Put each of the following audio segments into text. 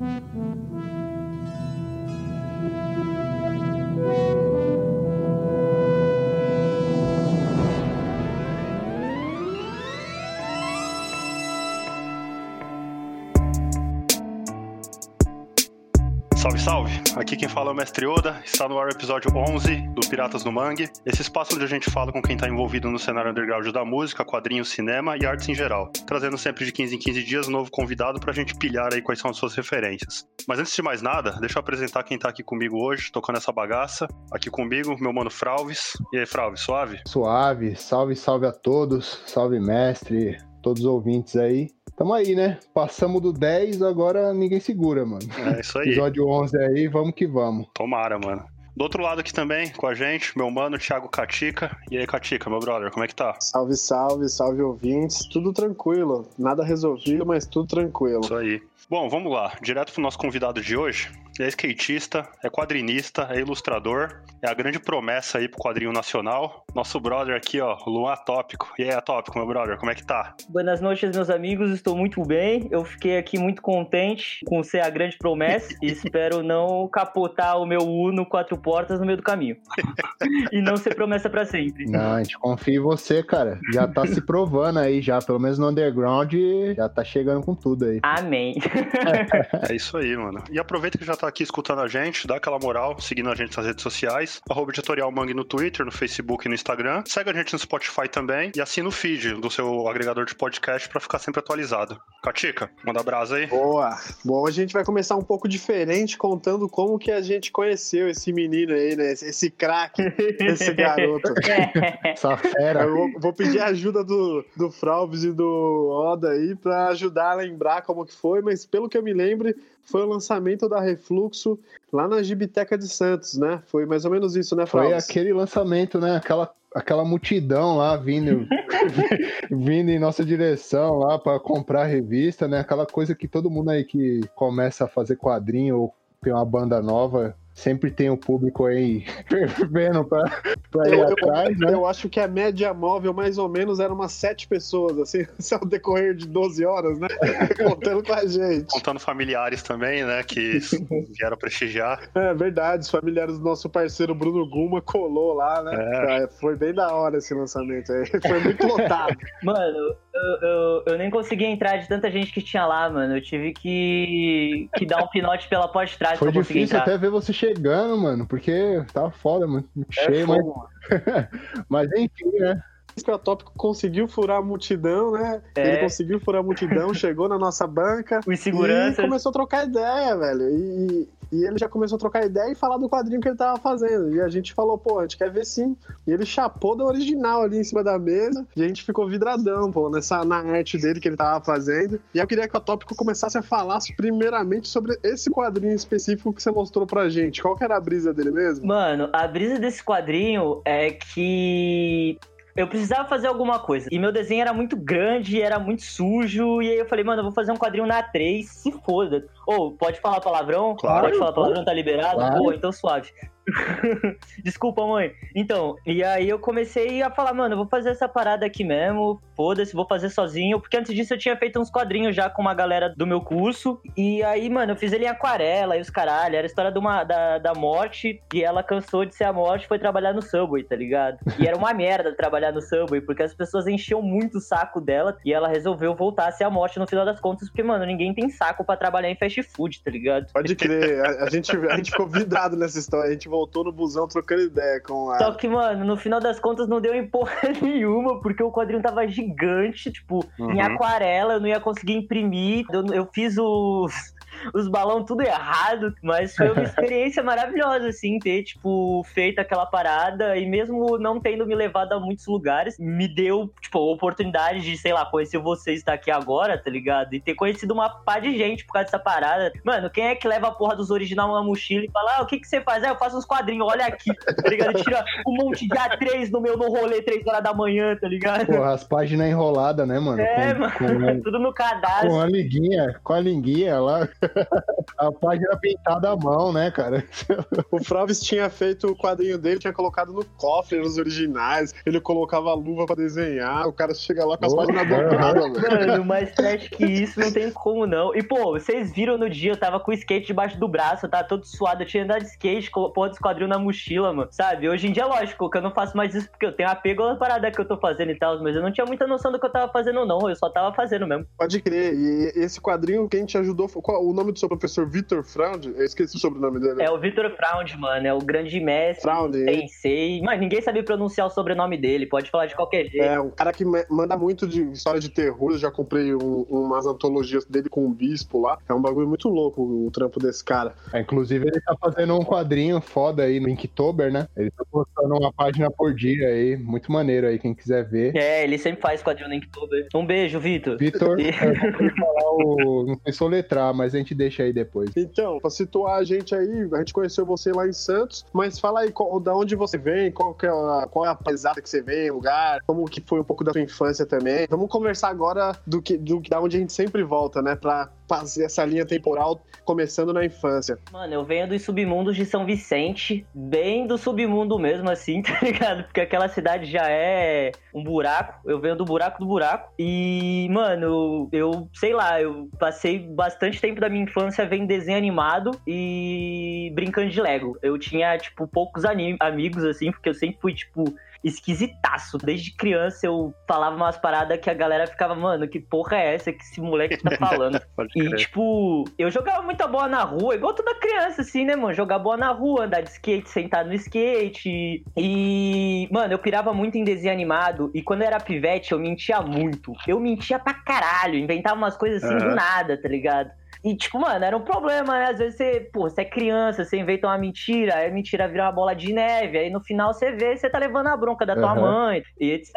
Mm-hmm. Salve, salve! Aqui quem fala é o Mestre Oda, está no ar o episódio 11 do Piratas no Mangue, esse espaço onde a gente fala com quem está envolvido no cenário underground da música, quadrinhos, cinema e artes em geral, trazendo sempre de 15 em 15 dias um novo convidado para a gente pilhar aí quais são as suas referências. Mas antes de mais nada, deixa eu apresentar quem está aqui comigo hoje, tocando essa bagaça. Aqui comigo, meu mano Fralves. E aí, Fralves, suave? Suave, salve, salve a todos, salve mestre, todos os ouvintes aí. Tamo aí, né? Passamos do 10, agora ninguém segura, mano. É isso aí. Episódio 11 aí, vamos que vamos. Tomara, mano. Do outro lado aqui também, com a gente, meu mano Thiago Catica. E aí, Catica, meu brother, como é que tá? Salve, salve, salve ouvintes. Tudo tranquilo. Nada resolvido, mas tudo tranquilo. Isso aí. Bom, vamos lá. Direto pro nosso convidado de hoje. É skatista, é quadrinista, é ilustrador, é a grande promessa aí pro quadrinho nacional. Nosso brother aqui, ó, Luan Atópico. E aí, Atópico, meu brother, como é que tá? Boas noites, meus amigos. Estou muito bem. Eu fiquei aqui muito contente com ser a grande promessa e espero não capotar o meu Uno quatro portas no meio do caminho. e não ser promessa para sempre. Não, a gente confia em você, cara. Já tá se provando aí, já. Pelo menos no underground, já tá chegando com tudo aí. Amém. é isso aí, mano. E aproveita que já tá aqui escutando a gente, dá aquela moral, seguindo a gente nas redes sociais, arroba editorial Mangue no Twitter, no Facebook e no Instagram. Segue a gente no Spotify também e assina o feed do seu agregador de podcast para ficar sempre atualizado. Catica, manda brasa aí. Boa. Bom, a gente vai começar um pouco diferente, contando como que a gente conheceu esse menino aí, né? Esse craque, esse garoto. Essa fera. Eu vou, vou pedir a ajuda do, do Fralves e do Oda aí para ajudar a lembrar como que foi, mas pelo que eu me lembre, foi o lançamento da Refluxo lá na Gibiteca de Santos, né? Foi mais ou menos isso, né, Foi aquele lançamento, né? Aquela, aquela multidão lá vindo, vindo em nossa direção lá para comprar a revista, né? Aquela coisa que todo mundo aí que começa a fazer quadrinho ou tem uma banda nova sempre tem o um público aí fervendo pra, pra ir eu, atrás, eu, né? Eu acho que a média móvel, mais ou menos, era umas sete pessoas, assim, ao decorrer de 12 horas, né? Contando com a gente. Contando familiares também, né? Que vieram prestigiar. É verdade, os familiares do nosso parceiro Bruno Guma colou lá, né? É. Foi bem da hora esse lançamento aí. Foi muito lotado. Mano, eu, eu, eu, nem consegui entrar de tanta gente que tinha lá, mano. Eu tive que, que dar um pinote pela porta de trás Foi pra difícil entrar. até ver você chegando, mano, porque tava foda, mano. É Cheio, mas... fogo, mas enfim, né? Que o Tópico conseguiu furar a multidão, né? É. Ele conseguiu furar a multidão, chegou na nossa banca. Os seguranças. E começou a trocar ideia, velho. E, e ele já começou a trocar ideia e falar do quadrinho que ele tava fazendo. E a gente falou, pô, a gente quer ver sim. E ele chapou da original ali em cima da mesa. E a gente ficou vidradão, pô, nessa, na arte dele que ele tava fazendo. E eu queria que o Tópico começasse a falar primeiramente sobre esse quadrinho específico que você mostrou pra gente. Qual que era a brisa dele mesmo? Mano, a brisa desse quadrinho é que eu precisava fazer alguma coisa. E meu desenho era muito grande, era muito sujo. E aí eu falei, mano, eu vou fazer um quadrinho na 3, se foda. Ou, oh, pode falar palavrão? Claro. Pode falar palavrão, tá liberado? Claro. Pô, então suave. Desculpa, mãe. Então, e aí eu comecei a falar, mano, vou fazer essa parada aqui mesmo, foda-se, vou fazer sozinho, porque antes disso eu tinha feito uns quadrinhos já com uma galera do meu curso, e aí, mano, eu fiz ele em aquarela e os caralho, era a história de uma, da, da morte, e ela cansou de ser a morte foi trabalhar no Subway, tá ligado? E era uma merda trabalhar no Subway, porque as pessoas enchiam muito o saco dela, e ela resolveu voltar a ser a morte no final das contas, porque, mano, ninguém tem saco para trabalhar em fast food, tá ligado? Pode crer, a, a, gente, a gente ficou vidrado nessa história, a gente voltou no busão trocando ideia com a. Só que, mano, no final das contas não deu em porra nenhuma, porque o quadrinho tava gigante, tipo, uhum. em aquarela, eu não ia conseguir imprimir. Eu, eu fiz os os balões tudo errado, mas foi uma experiência maravilhosa, assim, ter, tipo, feito aquela parada e mesmo não tendo me levado a muitos lugares, me deu, tipo, oportunidade de, sei lá, conhecer você estar aqui agora, tá ligado? E ter conhecido uma pá de gente por causa dessa parada. Mano, quem é que leva a porra dos original na mochila e fala, ah, o que que você faz? Ah, eu faço uns quadrinhos, olha aqui, tá ligado? Tira um monte de A3 no meu no rolê 3 horas da manhã, tá ligado? Porra, as páginas enroladas, né, mano? É, com, mano, com, tudo no cadastro. Com a linguinha, com a linguinha lá. a página pintada à mão, né, cara? o Frovis tinha feito o quadrinho dele, tinha colocado no cofre nos originais. Ele colocava a luva pra desenhar. O cara chega lá com as oh, páginas dobradas, velho. Mano, mais trash que isso não tem como não. E, pô, vocês viram no dia, eu tava com o skate debaixo do braço, eu tava todo suado, eu tinha andado de skate, pô, dos quadrinhos na mochila, mano. Sabe? Hoje em dia, lógico, que eu não faço mais isso porque eu tenho apego à parada que eu tô fazendo e tal, mas eu não tinha muita noção do que eu tava fazendo, não. Eu só tava fazendo mesmo. Pode crer. E esse quadrinho, quem te ajudou foi o nome do seu professor Vitor Fraund? Eu esqueci o sobrenome dele. É o Vitor Fraund, mano. É o grande mestre. Fraund. Pensei. Mas ninguém sabia pronunciar o sobrenome dele. Pode falar de qualquer jeito. É, um cara que manda muito de história de terror. Eu já comprei um, umas antologias dele com o Bispo lá. É um bagulho muito louco o trampo desse cara. É, inclusive, ele tá fazendo um quadrinho foda aí no Inktober, né? Ele tá postando uma página por dia aí. Muito maneiro aí, quem quiser ver. É, ele sempre faz quadrinho no Inktober. Um beijo, Vitor. Vitor, e... é, falar o... não sei soletrar, mas a gente deixa aí depois. Então, pra situar a gente aí, a gente conheceu você lá em Santos, mas fala aí qual, da onde você vem, qual, que é a, qual é a paisagem que você vem, lugar, como que foi um pouco da sua infância também. Vamos conversar agora do que, do, da onde a gente sempre volta, né? Pra fazer essa linha temporal começando na infância. Mano, eu venho dos submundos de São Vicente, bem do submundo mesmo, assim, tá ligado? Porque aquela cidade já é um buraco. Eu venho do buraco do buraco. E, mano, eu sei lá, eu passei bastante tempo da minha infância vendo desenho animado e brincando de Lego. Eu tinha, tipo, poucos amigos, assim, porque eu sempre fui, tipo, esquisitaço. Desde criança eu falava umas paradas que a galera ficava, mano, que porra é essa que esse moleque tá falando? e, tipo, eu jogava muita bola na rua, igual toda criança, assim, né, mano? Jogar bola na rua, andar de skate, sentar no skate. E, mano, eu pirava muito em desenho animado. E quando eu era pivete, eu mentia muito. Eu mentia pra caralho, inventava umas coisas assim uhum. do nada, tá ligado? E, tipo, mano, era um problema, né? Às vezes você, pô, você é criança, você inventa uma mentira, aí a mentira vira uma bola de neve, aí no final você vê, você tá levando a bronca da tua uhum. mãe e etc.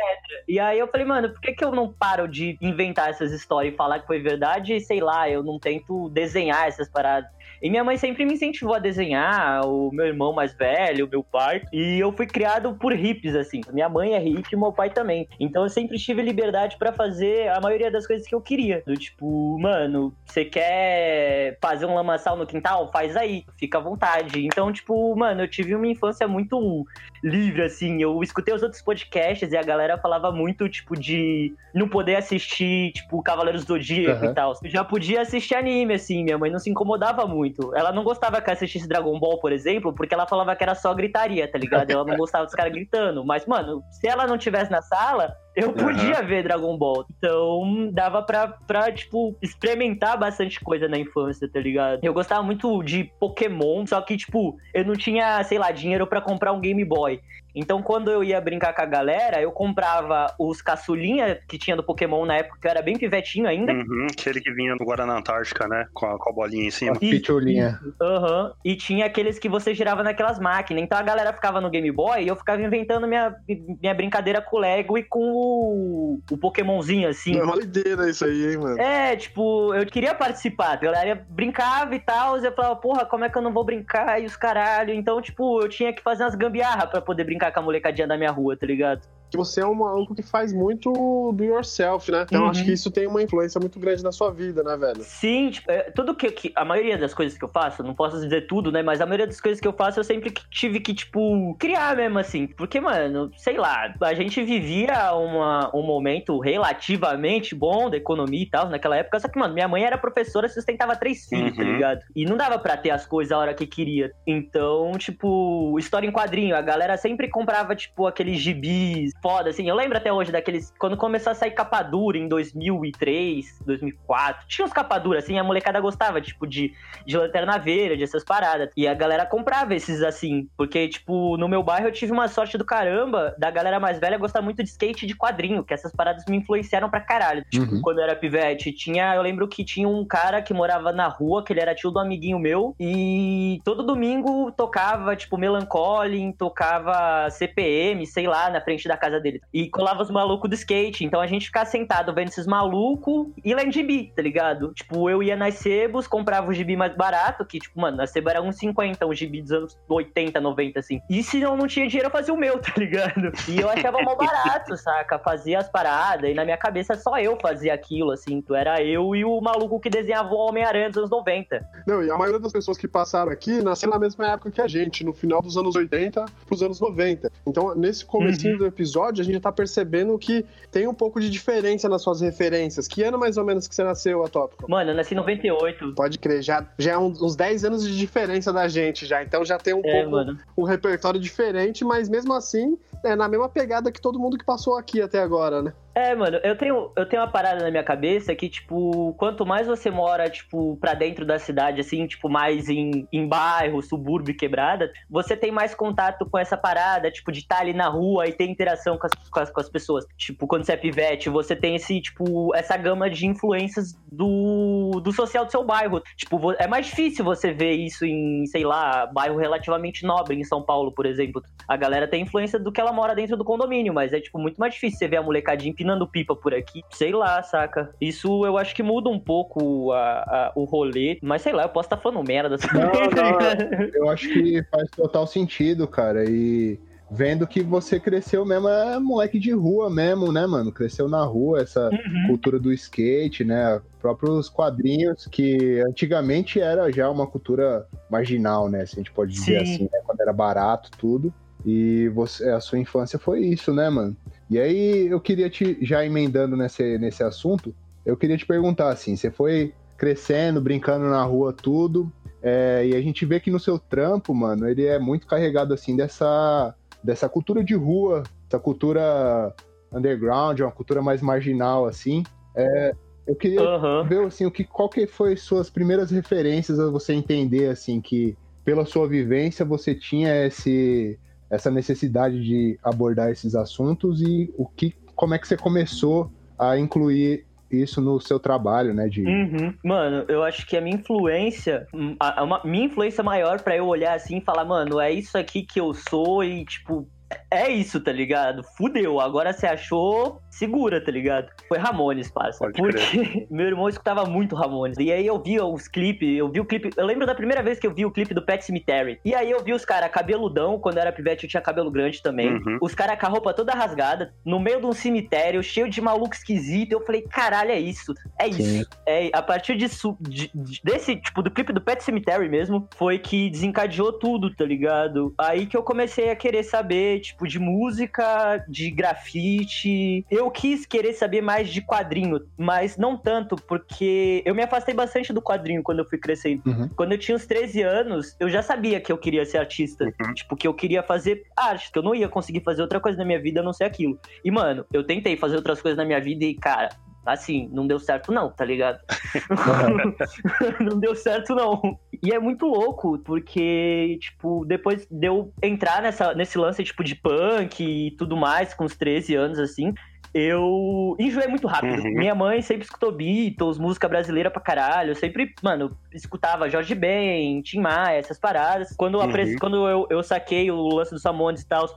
E aí eu falei, mano, por que, que eu não paro de inventar essas histórias e falar que foi verdade e, sei lá, eu não tento desenhar essas paradas? E minha mãe sempre me incentivou a desenhar, o meu irmão mais velho, o meu pai. E eu fui criado por hippies, assim. Minha mãe é hippie e meu pai também. Então eu sempre tive liberdade para fazer a maioria das coisas que eu queria. Do tipo, mano, você quer fazer um lamaçal no quintal? Faz aí, fica à vontade. Então, tipo, mano, eu tive uma infância muito livre, assim. Eu escutei os outros podcasts e a galera falava muito, tipo, de não poder assistir, tipo, Cavaleiros do Zodíaco uhum. e tal. Eu já podia assistir anime, assim. Minha mãe não se incomodava muito Ela não gostava que assistisse Dragon Ball, por exemplo, porque ela falava que era só gritaria, tá ligado? Ela não gostava dos caras gritando. Mas, mano, se ela não tivesse na sala, eu podia uhum. ver Dragon Ball. Então, dava pra, pra, tipo, experimentar bastante coisa na infância, tá ligado? Eu gostava muito de Pokémon, só que, tipo, eu não tinha, sei lá, dinheiro para comprar um Game Boy. Então, quando eu ia brincar com a galera, eu comprava os caçulinha que tinha do Pokémon na época, que eu era bem pivetinho ainda. Uhum, aquele que vinha do Guaraná Antártica, né? Com a, com a bolinha em cima. Pitulinha. Aham. Uhum. E tinha aqueles que você girava naquelas máquinas. Então a galera ficava no Game Boy e eu ficava inventando minha, minha brincadeira com o Lego e com o, o Pokémonzinho, assim. É isso aí, hein, mano? É, tipo, eu queria participar. A galera brincava e tal, e eu falava, porra, como é que eu não vou brincar? E os caralho. Então, tipo, eu tinha que fazer umas gambiarra pra poder brincar com a molecadinha da minha rua, tá ligado? Que você é um maluco que faz muito do yourself, né? Então uhum. acho que isso tem uma influência muito grande na sua vida, né, velho? Sim, tipo, é, tudo que, que, A maioria das coisas que eu faço, não posso dizer tudo, né? Mas a maioria das coisas que eu faço eu sempre tive que, tipo, criar mesmo, assim. Porque, mano, sei lá, a gente vivia uma, um momento relativamente bom da economia e tal, naquela época. Só que, mano, minha mãe era professora, sustentava três filhos, tá uhum. tá ligado? E não dava pra ter as coisas a hora que queria. Então, tipo, história em quadrinho, a galera sempre comprava, tipo, aqueles gibis foda, assim. Eu lembro até hoje daqueles. Quando começou a sair capa dura em 2003, 2004. Tinha uns capa dura, assim, a molecada gostava, tipo, de, de lanterna verde, essas paradas. E a galera comprava esses, assim. Porque, tipo, no meu bairro eu tive uma sorte do caramba da galera mais velha gostar muito de skate de quadrinho, que essas paradas me influenciaram pra caralho. Tipo, uhum. quando eu era pivete, tinha. Eu lembro que tinha um cara que morava na rua, que ele era tio do amiguinho meu. E todo domingo tocava, tipo, Melancholy, tocava CPM, sei lá, na frente da casa casa dele. E colava os malucos do skate. Então a gente ficava sentado vendo esses malucos e lendo gibi, tá ligado? Tipo, eu ia nas sebos, comprava o gibi mais barato, que, tipo, mano, na sebo era uns 50, um gibi dos anos 80, 90, assim. E se eu não tinha dinheiro, eu fazia o meu, tá ligado? E eu achava mal barato, saca? Fazia as paradas. E na minha cabeça só eu fazia aquilo, assim. Tu era eu e o maluco que desenhava o Homem-Aranha dos anos 90. Não, e a maioria das pessoas que passaram aqui nasceram na mesma época que a gente, no final dos anos 80 pros anos 90. Então, nesse comecinho uhum. do episódio, a gente tá percebendo que tem um pouco de diferença nas suas referências. Que ano mais ou menos que você nasceu, Atópico? Mano, eu nasci em 98. Pode crer, já, já é uns 10 anos de diferença da gente já. Então já tem um é, pouco mano. um repertório diferente, mas mesmo assim, é na mesma pegada que todo mundo que passou aqui até agora, né? É, mano, eu tenho, eu tenho uma parada na minha cabeça que, tipo, quanto mais você mora, tipo, pra dentro da cidade, assim, tipo, mais em, em bairro, subúrbio quebrada, você tem mais contato com essa parada, tipo, de estar tá ali na rua e ter interação com as, com as, com as pessoas. Tipo, quando você é pivete, você tem esse, tipo, essa gama de influências do, do social do seu bairro. Tipo, é mais difícil você ver isso em, sei lá, bairro relativamente nobre, em São Paulo, por exemplo. A galera tem influência do que ela mora dentro do condomínio, mas é, tipo, muito mais difícil você ver a molecadinha empinando pipa por aqui. Sei lá, saca? Isso eu acho que muda um pouco a, a, o rolê. Mas sei lá, eu posso estar tá falando merda. Não, não, eu acho que faz total sentido, cara. E vendo que você cresceu mesmo, é moleque de rua mesmo, né, mano? Cresceu na rua, essa uhum. cultura do skate, né? Próprios quadrinhos, que antigamente era já uma cultura marginal, né? Se a gente pode dizer Sim. assim, né? Quando era barato, tudo. E você, a sua infância foi isso, né, mano? E aí eu queria te, já emendando nesse, nesse assunto, eu queria te perguntar assim, você foi crescendo, brincando na rua, tudo, é, e a gente vê que no seu trampo, mano, ele é muito carregado assim dessa, dessa cultura de rua, essa cultura underground, uma cultura mais marginal, assim. É, eu queria uhum. ver assim, o que, qual que foi suas primeiras referências a você entender assim que pela sua vivência você tinha esse essa necessidade de abordar esses assuntos e o que, como é que você começou a incluir isso no seu trabalho, né? De... Uhum. Mano, eu acho que a minha influência, a, a, minha influência maior para eu olhar assim e falar, mano, é isso aqui que eu sou e, tipo, é isso, tá ligado? Fudeu. Agora você achou, segura, tá ligado? Foi Ramones, parça. Pode porque crer. meu irmão escutava muito Ramones. E aí eu vi os clipes, eu vi o clipe. Eu lembro da primeira vez que eu vi o clipe do Pet Cemetery. E aí eu vi os caras cabeludão, quando eu era pivete eu tinha cabelo grande também. Uhum. Os caras com a roupa toda rasgada, no meio de um cemitério, cheio de maluco esquisito. Eu falei, caralho, é isso. É isso. Sim. É, a partir disso, de, de, desse, tipo, do clipe do Pet Cemetery mesmo, foi que desencadeou tudo, tá ligado? Aí que eu comecei a querer saber, tipo, de música, de grafite. Eu quis querer saber mais de quadrinho, mas não tanto, porque eu me afastei bastante do quadrinho quando eu fui crescendo. Uhum. Quando eu tinha uns 13 anos, eu já sabia que eu queria ser artista. Uhum. Tipo, que eu queria fazer arte, que eu não ia conseguir fazer outra coisa na minha vida a não ser aquilo. E, mano, eu tentei fazer outras coisas na minha vida e, cara, assim, não deu certo não, tá ligado? não deu certo não. E é muito louco, porque, tipo, depois de eu entrar nessa, nesse lance, tipo, de punk e tudo mais, com os 13 anos, assim, eu enjoei muito rápido. Uhum. Minha mãe sempre escutou Beatles, música brasileira pra caralho. Eu sempre, mano, escutava Jorge Ben, Tim Maia, essas paradas. Quando, uhum. quando eu, eu saquei o lance dos Ramones e tal,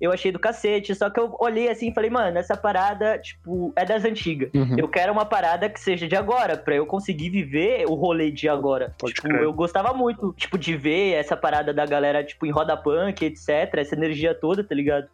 eu achei do cacete. Só que eu olhei assim e falei, mano, essa parada, tipo, é das antigas. Uhum. Eu quero uma parada que seja de agora, pra eu conseguir viver o rolê de agora. Pode tipo, crer. eu gostava muito, tipo, de ver essa parada da galera, tipo, em roda punk, etc. Essa energia toda, tá ligado?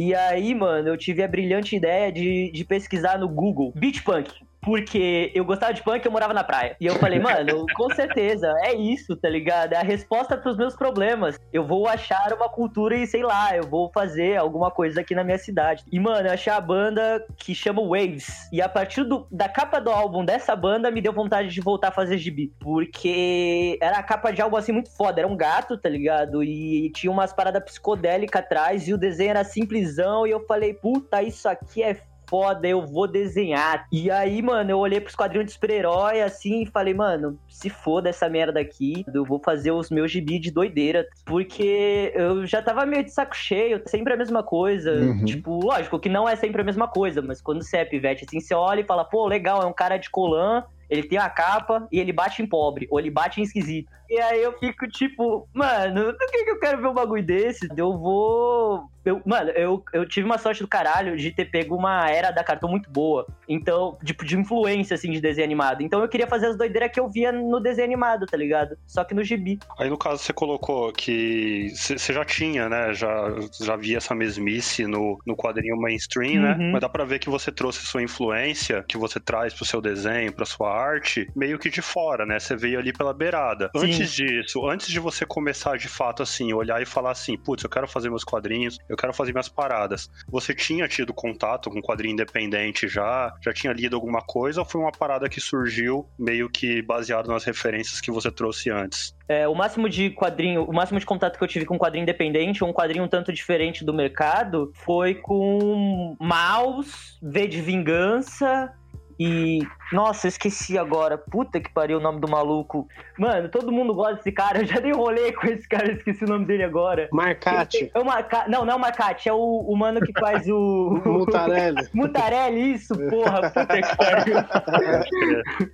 E aí, mano, eu tive a brilhante ideia de, de pesquisar no Google. Beat Punk porque eu gostava de punk e eu morava na praia. E eu falei, mano, com certeza, é isso, tá ligado? É a resposta pros meus problemas. Eu vou achar uma cultura e sei lá, eu vou fazer alguma coisa aqui na minha cidade. E, mano, eu achei a banda que chama Waves. E a partir do, da capa do álbum dessa banda, me deu vontade de voltar a fazer gibi. Porque era a capa de algo assim muito foda. Era um gato, tá ligado? E tinha umas paradas psicodélicas atrás e o desenho era simplesão. E eu falei, puta, isso aqui é foda, eu vou desenhar. E aí, mano, eu olhei pros quadrinhos de super-herói assim e falei, mano, se foda essa merda aqui, eu vou fazer os meus gibi de doideira. Porque eu já tava meio de saco cheio, sempre a mesma coisa. Uhum. Tipo, lógico que não é sempre a mesma coisa, mas quando você é pivete, assim, você olha e fala, pô, legal, é um cara de colã ele tem a capa e ele bate em pobre, ou ele bate em esquisito. E aí eu fico tipo, mano, por que, que eu quero ver um bagulho desse? Eu vou eu, mano, eu, eu tive uma sorte do caralho de ter pego uma era da cartão muito boa. Então, tipo, de influência, assim, de desenho animado. Então eu queria fazer as doideiras que eu via no desenho animado, tá ligado? Só que no gibi. Aí, no caso, você colocou que você já tinha, né? Já, já via essa mesmice no, no quadrinho mainstream, né? Uhum. Mas dá pra ver que você trouxe sua influência, que você traz pro seu desenho, pra sua arte, meio que de fora, né? Você veio ali pela beirada. Sim. Antes disso, antes de você começar de fato assim, olhar e falar assim, putz, eu quero fazer meus quadrinhos, eu quero fazer minhas paradas. Você tinha tido contato com quadrinho independente já? Já tinha lido alguma coisa ou foi uma parada que surgiu meio que baseado nas referências que você trouxe antes? É, o máximo de quadrinho, o máximo de contato que eu tive com um quadrinho independente, ou um quadrinho um tanto diferente do mercado, foi com Maus, V de Vingança e. Nossa, eu esqueci agora. Puta que pariu o nome do maluco. Mano, todo mundo gosta desse cara. Eu já dei rolê com esse cara, eu esqueci o nome dele agora. Marcate. É o Marca... Não, não é o Marcate, é o, o mano que faz o. Mutarelli. Mutarelli, isso, porra, puta que pariu.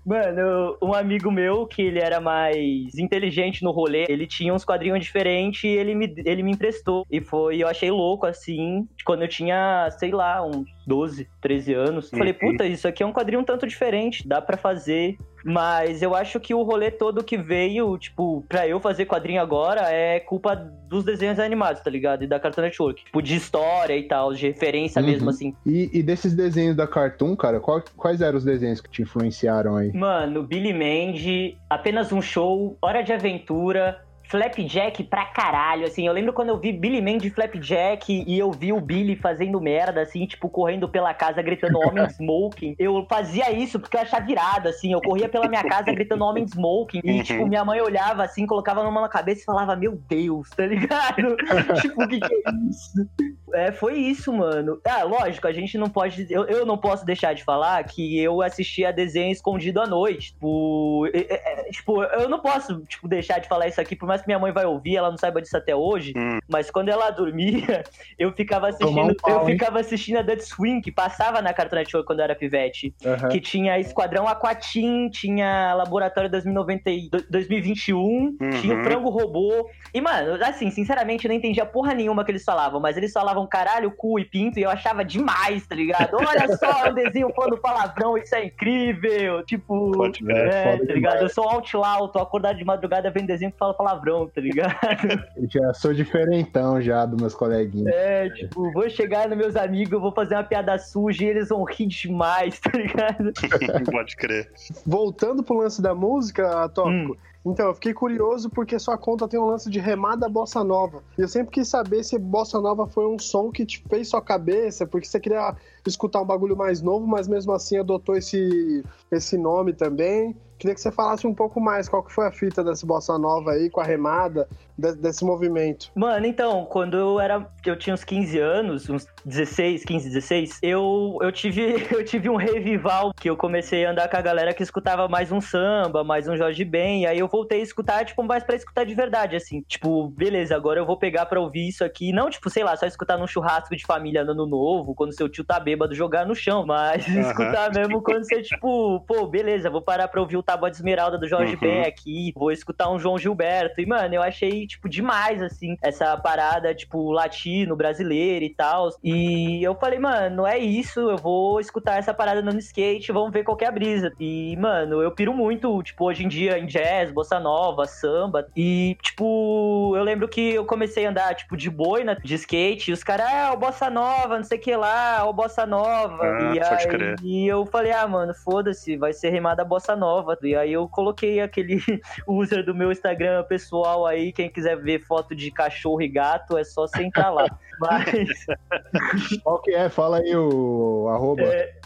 Mano, um amigo meu, que ele era mais inteligente no rolê, ele tinha uns quadrinhos diferentes e ele me, ele me emprestou. E foi, eu achei louco, assim, quando eu tinha, sei lá, uns 12, 13 anos. Falei, Uhum. puta, isso aqui é um quadrinho um tanto diferente, dá pra fazer. Mas eu acho que o rolê todo que veio, tipo, pra eu fazer quadrinho agora é culpa dos desenhos animados, tá ligado? E da Cartoon Network. Tipo, de história e tal, de referência Uhum. mesmo, assim. E, e desses desenhos da Cartoon, cara, qual- quais eram os desenhos que te influenciaram aí? Mano, Billy Mandy, apenas um show, Hora de Aventura, Flapjack pra caralho, assim, eu lembro quando eu vi Billy Mandy e Flapjack e eu vi o Billy fazendo merda, assim, tipo, correndo pela casa gritando Homem Smoking, eu fazia isso porque eu achava virado, assim, eu corria pela minha casa gritando Homem Smoking e, Uhum. tipo, minha mãe olhava assim, colocava a mão na cabeça e falava, meu Deus, tá ligado? tipo, o que que é isso? É, foi isso, mano. Ah, lógico, a gente não pode. Eu, eu não posso deixar de falar que eu assistia desenho escondido à noite. Tipo, é, é, tipo, eu não posso tipo, deixar de falar isso aqui, por mais que minha mãe vai ouvir, ela não saiba disso até hoje. Hum. Mas quando ela dormia, eu ficava assistindo. um pau, eu hein? ficava assistindo a Dead Swing, que passava na Cartoon Network quando eu era pivete. Que tinha Esquadrão Aquatim, tinha Laboratório 2090, e- 2021, Uhum. tinha o Frango Robô. E, mano, assim, sinceramente, eu não entendia porra nenhuma que eles falavam, mas eles falavam caralho, cu e pinto, e eu achava demais, tá ligado? Olha só, um desenho falando palavrão, isso é incrível. Tipo, Pode ver. É, tá ligado? Eu sou outlaw, tô acordado de madrugada vendo desenho que fala palavrão, tá ligado? Eu já sou diferentão já dos meus coleguinhas. É, tipo, vou chegar nos meus amigos, eu vou fazer uma piada suja e eles vão rir demais, tá ligado? Pode crer. Voltando pro lance da música, Tópico. Então, eu fiquei curioso porque sua conta tem um lance de remada bossa nova. E eu sempre quis saber se bossa nova foi um som que te fez sua cabeça, porque você queria escutar um bagulho mais novo, mas mesmo assim adotou esse, esse nome também. Queria que você falasse um pouco mais qual que foi a fita dessa bossa nova aí, com a remada, de- desse movimento. Mano, então, quando eu era. Eu tinha uns 15 anos, uns 16, 15, 16, eu, eu, tive, eu tive um revival que eu comecei a andar com a galera que escutava mais um samba, mais um Jorge Ben, e aí eu voltei a escutar, tipo, mais pra escutar de verdade, assim. Tipo, beleza, agora eu vou pegar pra ouvir isso aqui. Não, tipo, sei lá, só escutar num churrasco de família no ano novo, quando seu tio tá bêbado jogar no chão, mas Aham. escutar mesmo quando você, tipo, pô, beleza, vou parar pra ouvir o Tábua de Esmeralda do Jorge Uhum. Ben aqui, vou escutar um João Gilberto. E, mano, eu achei, tipo, demais, assim, essa parada, tipo, latino, brasileira e tal. E eu falei, mano, é isso, eu vou escutar essa parada no skate, vamos ver qual que é a brisa. E, mano, eu piro muito, tipo, hoje em dia em jazz, bossa nova, samba. E, tipo, eu lembro que eu comecei a andar, tipo, de boina, de skate, e os caras, ah, o bossa nova, não sei o que lá, o bossa nova. Ah, e aí e eu falei, ah, mano, foda-se, vai ser remada bossa nova. E aí eu coloquei aquele user do meu Instagram pessoal aí, quem quiser ver foto de cachorro e gato, é só você entrar lá. Mas Qual que é? Fala aí o arroba.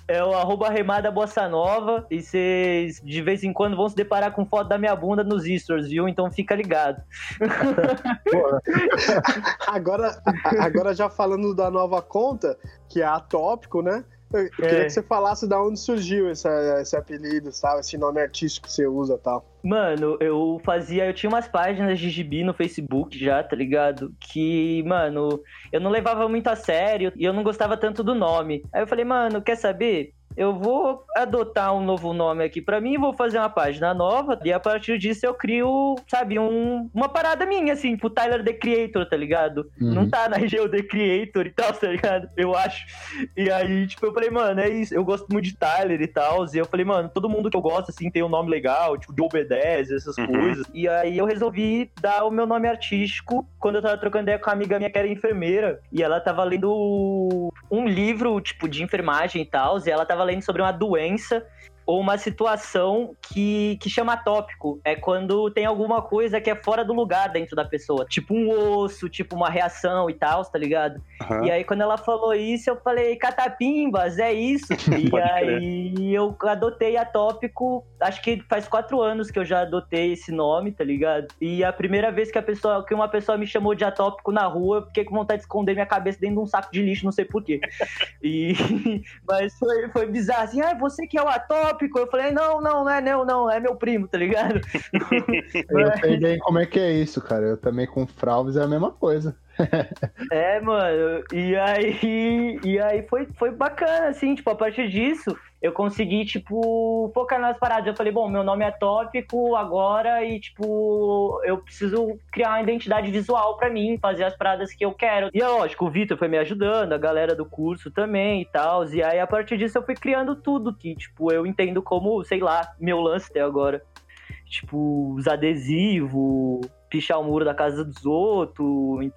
é o arroba remada bossa nova e vocês de vez em quando vão se deparar com foto da minha bunda nos stories, viu? Então fica ligado. Agora, agora já falando da nova conta, que é a Tópico, né? Eu queria É. que você falasse da onde surgiu esse, esse apelido, tal, esse nome artístico que você usa e tal. Mano, eu fazia. Eu tinha umas páginas de gibi no Facebook já, tá ligado? Que, mano, eu não levava muito a sério e eu não gostava tanto do nome. Aí eu falei, mano, quer saber? Eu vou adotar um novo nome aqui para mim, vou fazer uma página nova, e a partir disso eu crio, sabe, um, uma parada minha, assim, pro Tyler The Creator, tá ligado? Uhum. Não tá na Geo The Creator e tal, tá ligado? Eu acho. E aí, tipo, eu falei, mano, é isso, eu gosto muito de Tyler e tal, e eu falei, mano, todo mundo que eu gosto, assim, tem um nome legal, tipo, Joe B10, essas uhum. coisas. E aí eu resolvi dar o meu nome artístico quando eu tava trocando ideia com uma amiga minha que era enfermeira, e ela tava lendo um livro, tipo, de enfermagem e tal, e ela tava lendo sobre uma doença ou uma situação que, que chama tópico. É quando tem alguma coisa que é fora do lugar dentro da pessoa. Tipo um osso, tipo uma reação e tal, tá ligado? Uhum. E aí, quando ela falou isso, eu falei, catapimbas, é isso. e aí eu adotei a tópico. Acho que faz quatro anos que eu já adotei esse nome, tá ligado? E a primeira vez que a pessoa, que uma pessoa me chamou de atópico na rua, eu fiquei com vontade de esconder minha cabeça dentro de um saco de lixo, não sei porquê. e... Mas foi, foi bizarro, assim, ah, você que é o atópico tópico. Eu falei, não, não, não é meu, não, é meu primo, tá ligado? eu bem como é que é isso, cara. Eu também com fralves é a mesma coisa. é, mano, e aí, e aí foi, foi bacana, assim, tipo, a partir disso, eu consegui, tipo, focar nas paradas. Eu falei, bom, meu nome é tópico agora e, tipo, eu preciso criar uma identidade visual para mim, fazer as paradas que eu quero. E é lógico, o Vitor foi me ajudando, a galera do curso também e tal. E aí, a partir disso, eu fui criando tudo que, tipo, eu entendo como, sei lá, meu lance até agora. Tipo, os adesivos, pichar o muro da casa dos outros,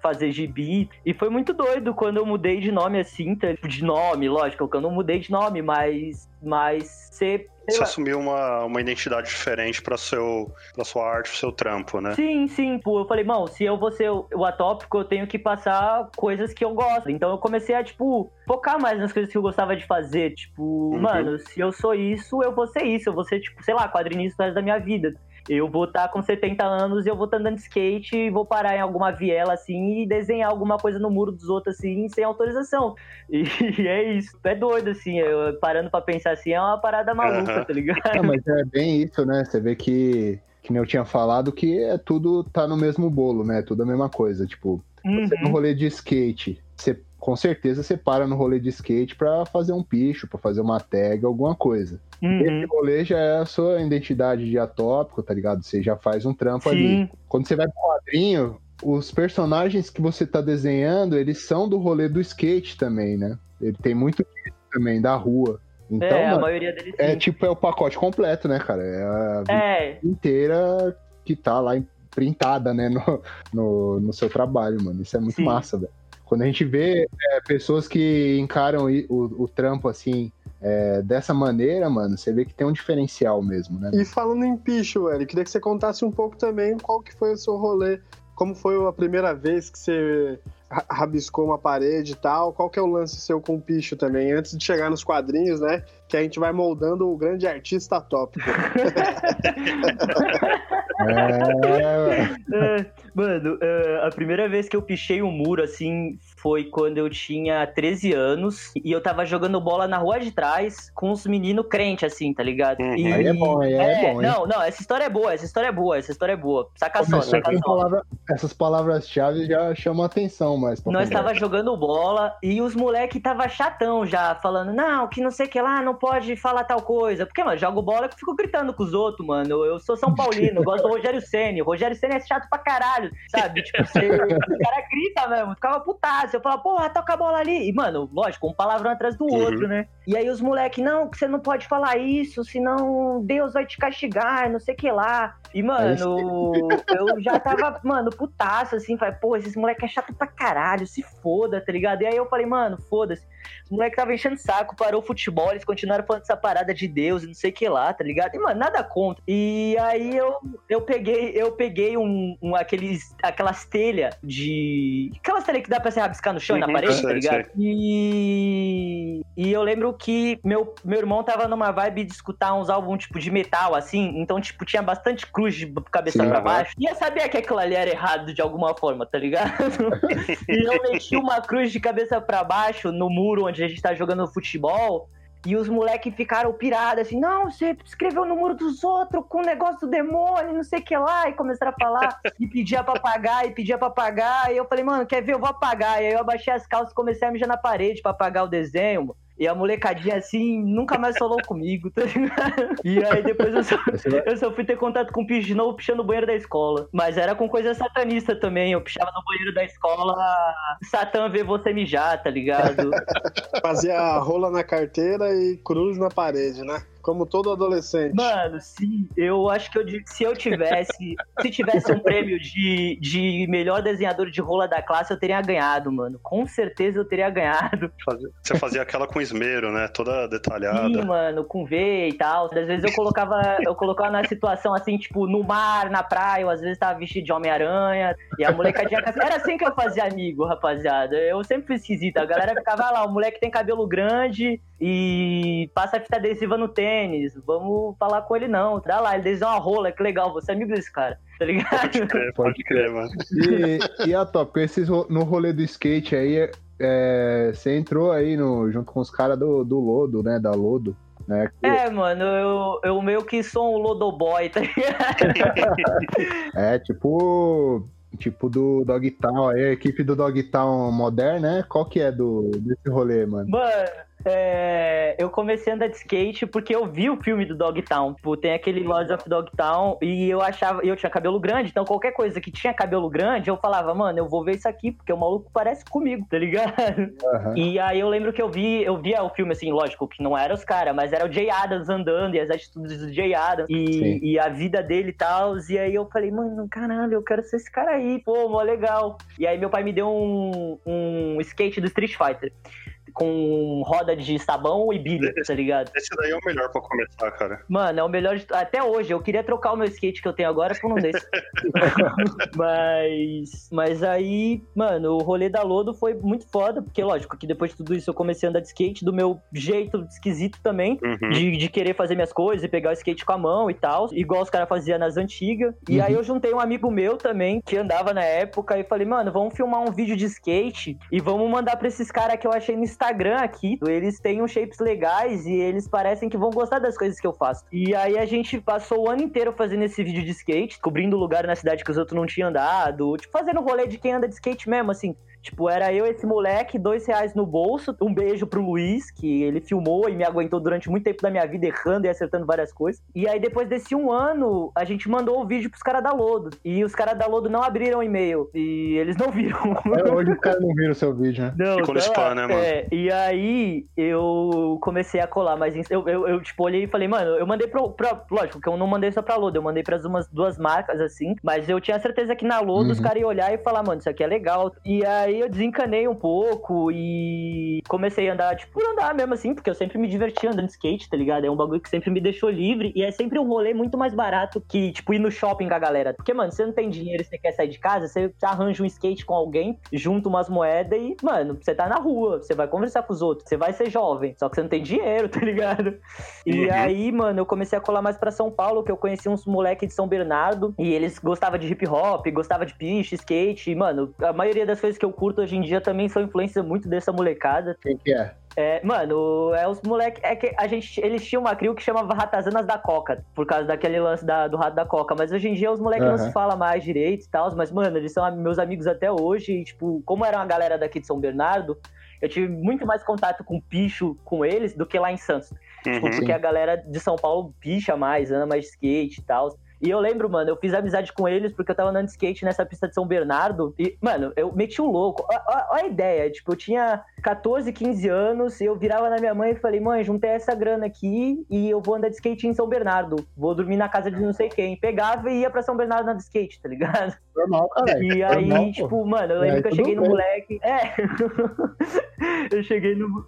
fazer gibi. E foi muito doido quando eu mudei de nome assim, tá? de nome, lógico, que eu não mudei de nome, mas, mas ser você assumiu uma, uma identidade diferente para seu para sua arte, pro seu trampo, né? Sim, sim. Pô, eu falei, bom, se eu vou ser o, o atópico, eu tenho que passar coisas que eu gosto. Então eu comecei a, tipo, focar mais nas coisas que eu gostava de fazer. Tipo, uhum. mano, se eu sou isso, eu vou ser isso. Eu vou ser, tipo, sei lá, quadrinista da minha vida eu vou estar tá com 70 anos e eu vou estar tá andando de skate e vou parar em alguma viela assim e desenhar alguma coisa no muro dos outros assim sem autorização. E, e é isso. É doido assim, eu, parando para pensar assim, é uma parada maluca, uhum. tá ligado? Não, mas é bem isso, né? Você vê que que nem eu tinha falado que é tudo tá no mesmo bolo, né? Tudo a mesma coisa, tipo, uhum. você no rolê de skate, você com certeza você para no rolê de skate para fazer um picho, para fazer uma tag, alguma coisa. Uhum. Esse rolê já é a sua identidade de atópico, tá ligado? Você já faz um trampo Sim. ali. Quando você vai pro quadrinho, os personagens que você tá desenhando, eles são do rolê do skate também, né? Ele tem muito também, da rua. Então, é, mano, a maioria deles É tipo, é o pacote completo, né, cara? É a é. inteira que tá lá printada, né, no, no, no seu trabalho, mano. Isso é muito sim. massa, velho. Quando a gente vê é, pessoas que encaram o, o trampo assim, é, dessa maneira, mano, você vê que tem um diferencial mesmo, né? E falando em picho, Eric, queria que você contasse um pouco também qual que foi o seu rolê, como foi a primeira vez que você rabiscou uma parede e tal, qual que é o lance seu com o picho também, antes de chegar nos quadrinhos, né, que a gente vai moldando o grande artista tópico. é, é mano, é, a primeira vez que eu pichei um muro, assim, foi quando eu tinha 13 anos e eu tava jogando bola na rua de trás com os meninos crentes, assim, tá ligado? Uhum. E... Aí é bom, aí é, é bom. Hein? Não, não, essa história é boa, essa história é boa, essa história é boa. Saca só, saca só. Palavra, essas palavras-chave já chamam atenção mais. Nós tava jogando bola e os moleque tava chatão já, falando, não, que não sei o que lá, não pode falar tal coisa. Porque, mano, jogo bola e fico gritando com os outros, mano. Eu sou São Paulino, eu gosto do Rogério Senna. O Rogério Senna é chato pra caralho, sabe? Tipo, você, o cara grita mesmo, ficava putaço. Eu falava, porra, toca a bola ali. E, mano, lógico, um palavrão atrás do uhum. outro, né? E aí os moleques, não, você não pode falar isso, senão Deus vai te castigar, não sei o que lá. E, mano, eu já tava, mano, putaço, assim, falei, pô, esses moleques é chato pra caralho, se foda, tá ligado? E aí eu falei, mano, foda-se. Os moleques tava enchendo saco, parou o futebol, eles continuaram falando dessa parada de Deus e não sei o que lá, tá ligado? E, mano, nada contra. E aí eu, eu peguei, eu peguei um, um aqueles, aquelas telhas de. Aquelas telhas que dá pra se rabiscar no chão e na uhum. parede, tá ligado? E. E eu lembro que meu, meu irmão tava numa vibe de escutar uns álbuns tipo de metal, assim, então, tipo, tinha bastante cruz de cabeça Sim, pra baixo. E eu sabia que aquilo ali era errado de alguma forma, tá ligado? e eu meti uma cruz de cabeça pra baixo no muro onde a gente tá jogando futebol. E os moleques ficaram pirados, assim, não, você escreveu no muro dos outros com o negócio do demônio, não sei o que lá. E começaram a falar, e pedia pra pagar, e pedia pra pagar. E eu falei, mano, quer ver? Eu vou apagar. E aí eu abaixei as calças e comecei a mijar na parede pra apagar o desenho. E a molecadinha assim nunca mais falou comigo, tá ligado? E aí depois eu só, eu só fui ter contato com o picho de novo pichando o banheiro da escola. Mas era com coisa satanista também. Eu pichava no banheiro da escola, Satã vê você mijar, tá ligado? Fazia rola na carteira e cruz na parede, né? Como todo adolescente. Mano, sim, eu acho que eu, se eu tivesse. se tivesse um prêmio de, de melhor desenhador de rola da classe, eu teria ganhado, mano. Com certeza eu teria ganhado. Você fazia aquela com esmero, né? Toda detalhada. Sim, mano, com V e tal. Às vezes eu colocava, eu colocava na situação assim, tipo, no mar, na praia, ou às vezes tava vestido de Homem-Aranha. E a molecadinha. Era assim que eu fazia amigo, rapaziada. Eu sempre fui esquisita. A galera ficava lá, o moleque tem cabelo grande e passa a fita adesiva no tênis. Vamos falar com ele não. Dá lá, ele desenha uma rola, que legal, você é amigo desse cara. Tá ligado? Pode crer, pode crer, mano. E, e a top, esses no rolê do skate aí, é, você entrou aí no, junto com os caras do, do Lodo, né? Da Lodo. Né, que... É, mano, eu, eu meio que sou um Lodoboy, tá ligado? é, tipo Tipo do Dogtown, aí a equipe do Dogtown moderna, né? Qual que é do, desse rolê, mano? Mano, é, eu comecei a andar de skate porque eu vi o filme do Dogtown. Tipo, tem aquele Lords of Dogtown e eu achava, eu tinha cabelo grande, então qualquer coisa que tinha cabelo grande, eu falava, mano, eu vou ver isso aqui, porque o maluco parece comigo, tá ligado? Uhum. E aí eu lembro que eu vi, eu via o filme assim, lógico que não era os caras, mas era o Jay Adams andando e as atitudes do Jay Adams e, e a vida dele e tal. E aí eu falei, mano, caralho, eu quero ser esse cara aí, pô, mó legal. E aí meu pai me deu um, um skate do Street Fighter com roda de sabão e bilha, tá ligado? Esse daí é o melhor pra começar, cara. Mano, é o melhor de... Até hoje. Eu queria trocar o meu skate que eu tenho agora por um desse. mas. Mas aí, mano, o rolê da Lodo foi muito foda, porque, lógico, que depois de tudo isso eu comecei a andar de skate do meu jeito esquisito também, uhum. de, de querer fazer minhas coisas e pegar o skate com a mão e tal, igual os caras faziam nas antigas. E uhum. aí eu juntei um amigo meu também, que andava na época, e falei, mano, vamos filmar um vídeo de skate e vamos mandar pra esses caras que eu achei no Instagram Instagram aqui, eles têm uns shapes legais e eles parecem que vão gostar das coisas que eu faço. E aí a gente passou o ano inteiro fazendo esse vídeo de skate, cobrindo lugar na cidade que os outros não tinham andado, tipo, fazendo rolê de quem anda de skate mesmo, assim. Tipo, era eu, esse moleque, dois reais no bolso. Um beijo pro Luiz, que ele filmou e me aguentou durante muito tempo da minha vida, errando e acertando várias coisas. E aí, depois desse um ano, a gente mandou o vídeo pros caras da Lodo. E os caras da Lodo não abriram o e-mail. E eles não viram. É, hoje os caras não viram o seu vídeo, né? Não, Ficou no spam, né, mano? É, e aí eu comecei a colar, mas eu, eu, eu, tipo, olhei e falei, mano, eu mandei pro, pra. Lógico que eu não mandei só pra Lodo, eu mandei pras umas duas marcas, assim. Mas eu tinha certeza que na Lodo uhum. os caras iam olhar e falar, mano, isso aqui é legal. E aí eu desencanei um pouco e comecei a andar, tipo, andar mesmo assim, porque eu sempre me divertia andando de skate, tá ligado? É um bagulho que sempre me deixou livre e é sempre um rolê muito mais barato que, tipo, ir no shopping com a galera. Porque, mano, você não tem dinheiro e você quer sair de casa, você arranja um skate com alguém, junta umas moedas e, mano, você tá na rua, você vai conversar com os outros, você vai ser jovem, só que você não tem dinheiro, tá ligado? E uhum. aí, mano, eu comecei a colar mais pra São Paulo, que eu conheci uns moleques de São Bernardo e eles gostavam de hip hop, gostavam de piche, skate, e, mano, a maioria das coisas que eu curto hoje em dia também são influência muito dessa molecada. Quem que é? É, mano, é os moleques. É que a gente. Eles tinham uma crio que chamava Ratazanas da Coca, por causa daquele lance da, do rato da Coca. Mas hoje em dia os moleques uhum. não se falam mais direito e tal. Mas, mano, eles são meus amigos até hoje. E, tipo, como era uma galera daqui de São Bernardo, eu tive muito mais contato com picho com eles do que lá em Santos. Tipo, uhum. Tipo, porque a galera de São Paulo picha mais, anda mais skate e tal. E eu lembro, mano, eu fiz amizade com eles porque eu tava andando de skate nessa pista de São Bernardo. E, mano, eu meti um louco. Olha a ideia. Tipo, eu tinha 14, 15 anos e eu virava na minha mãe e falei, mãe, juntei essa grana aqui e eu vou andar de skate em São Bernardo. Vou dormir na casa de não sei quem. Pegava e ia pra São Bernardo andar de skate, tá ligado? Normal, cara. E aí, Normal, tipo, mano, eu lembro é, que eu cheguei no bem. moleque. É. eu cheguei no.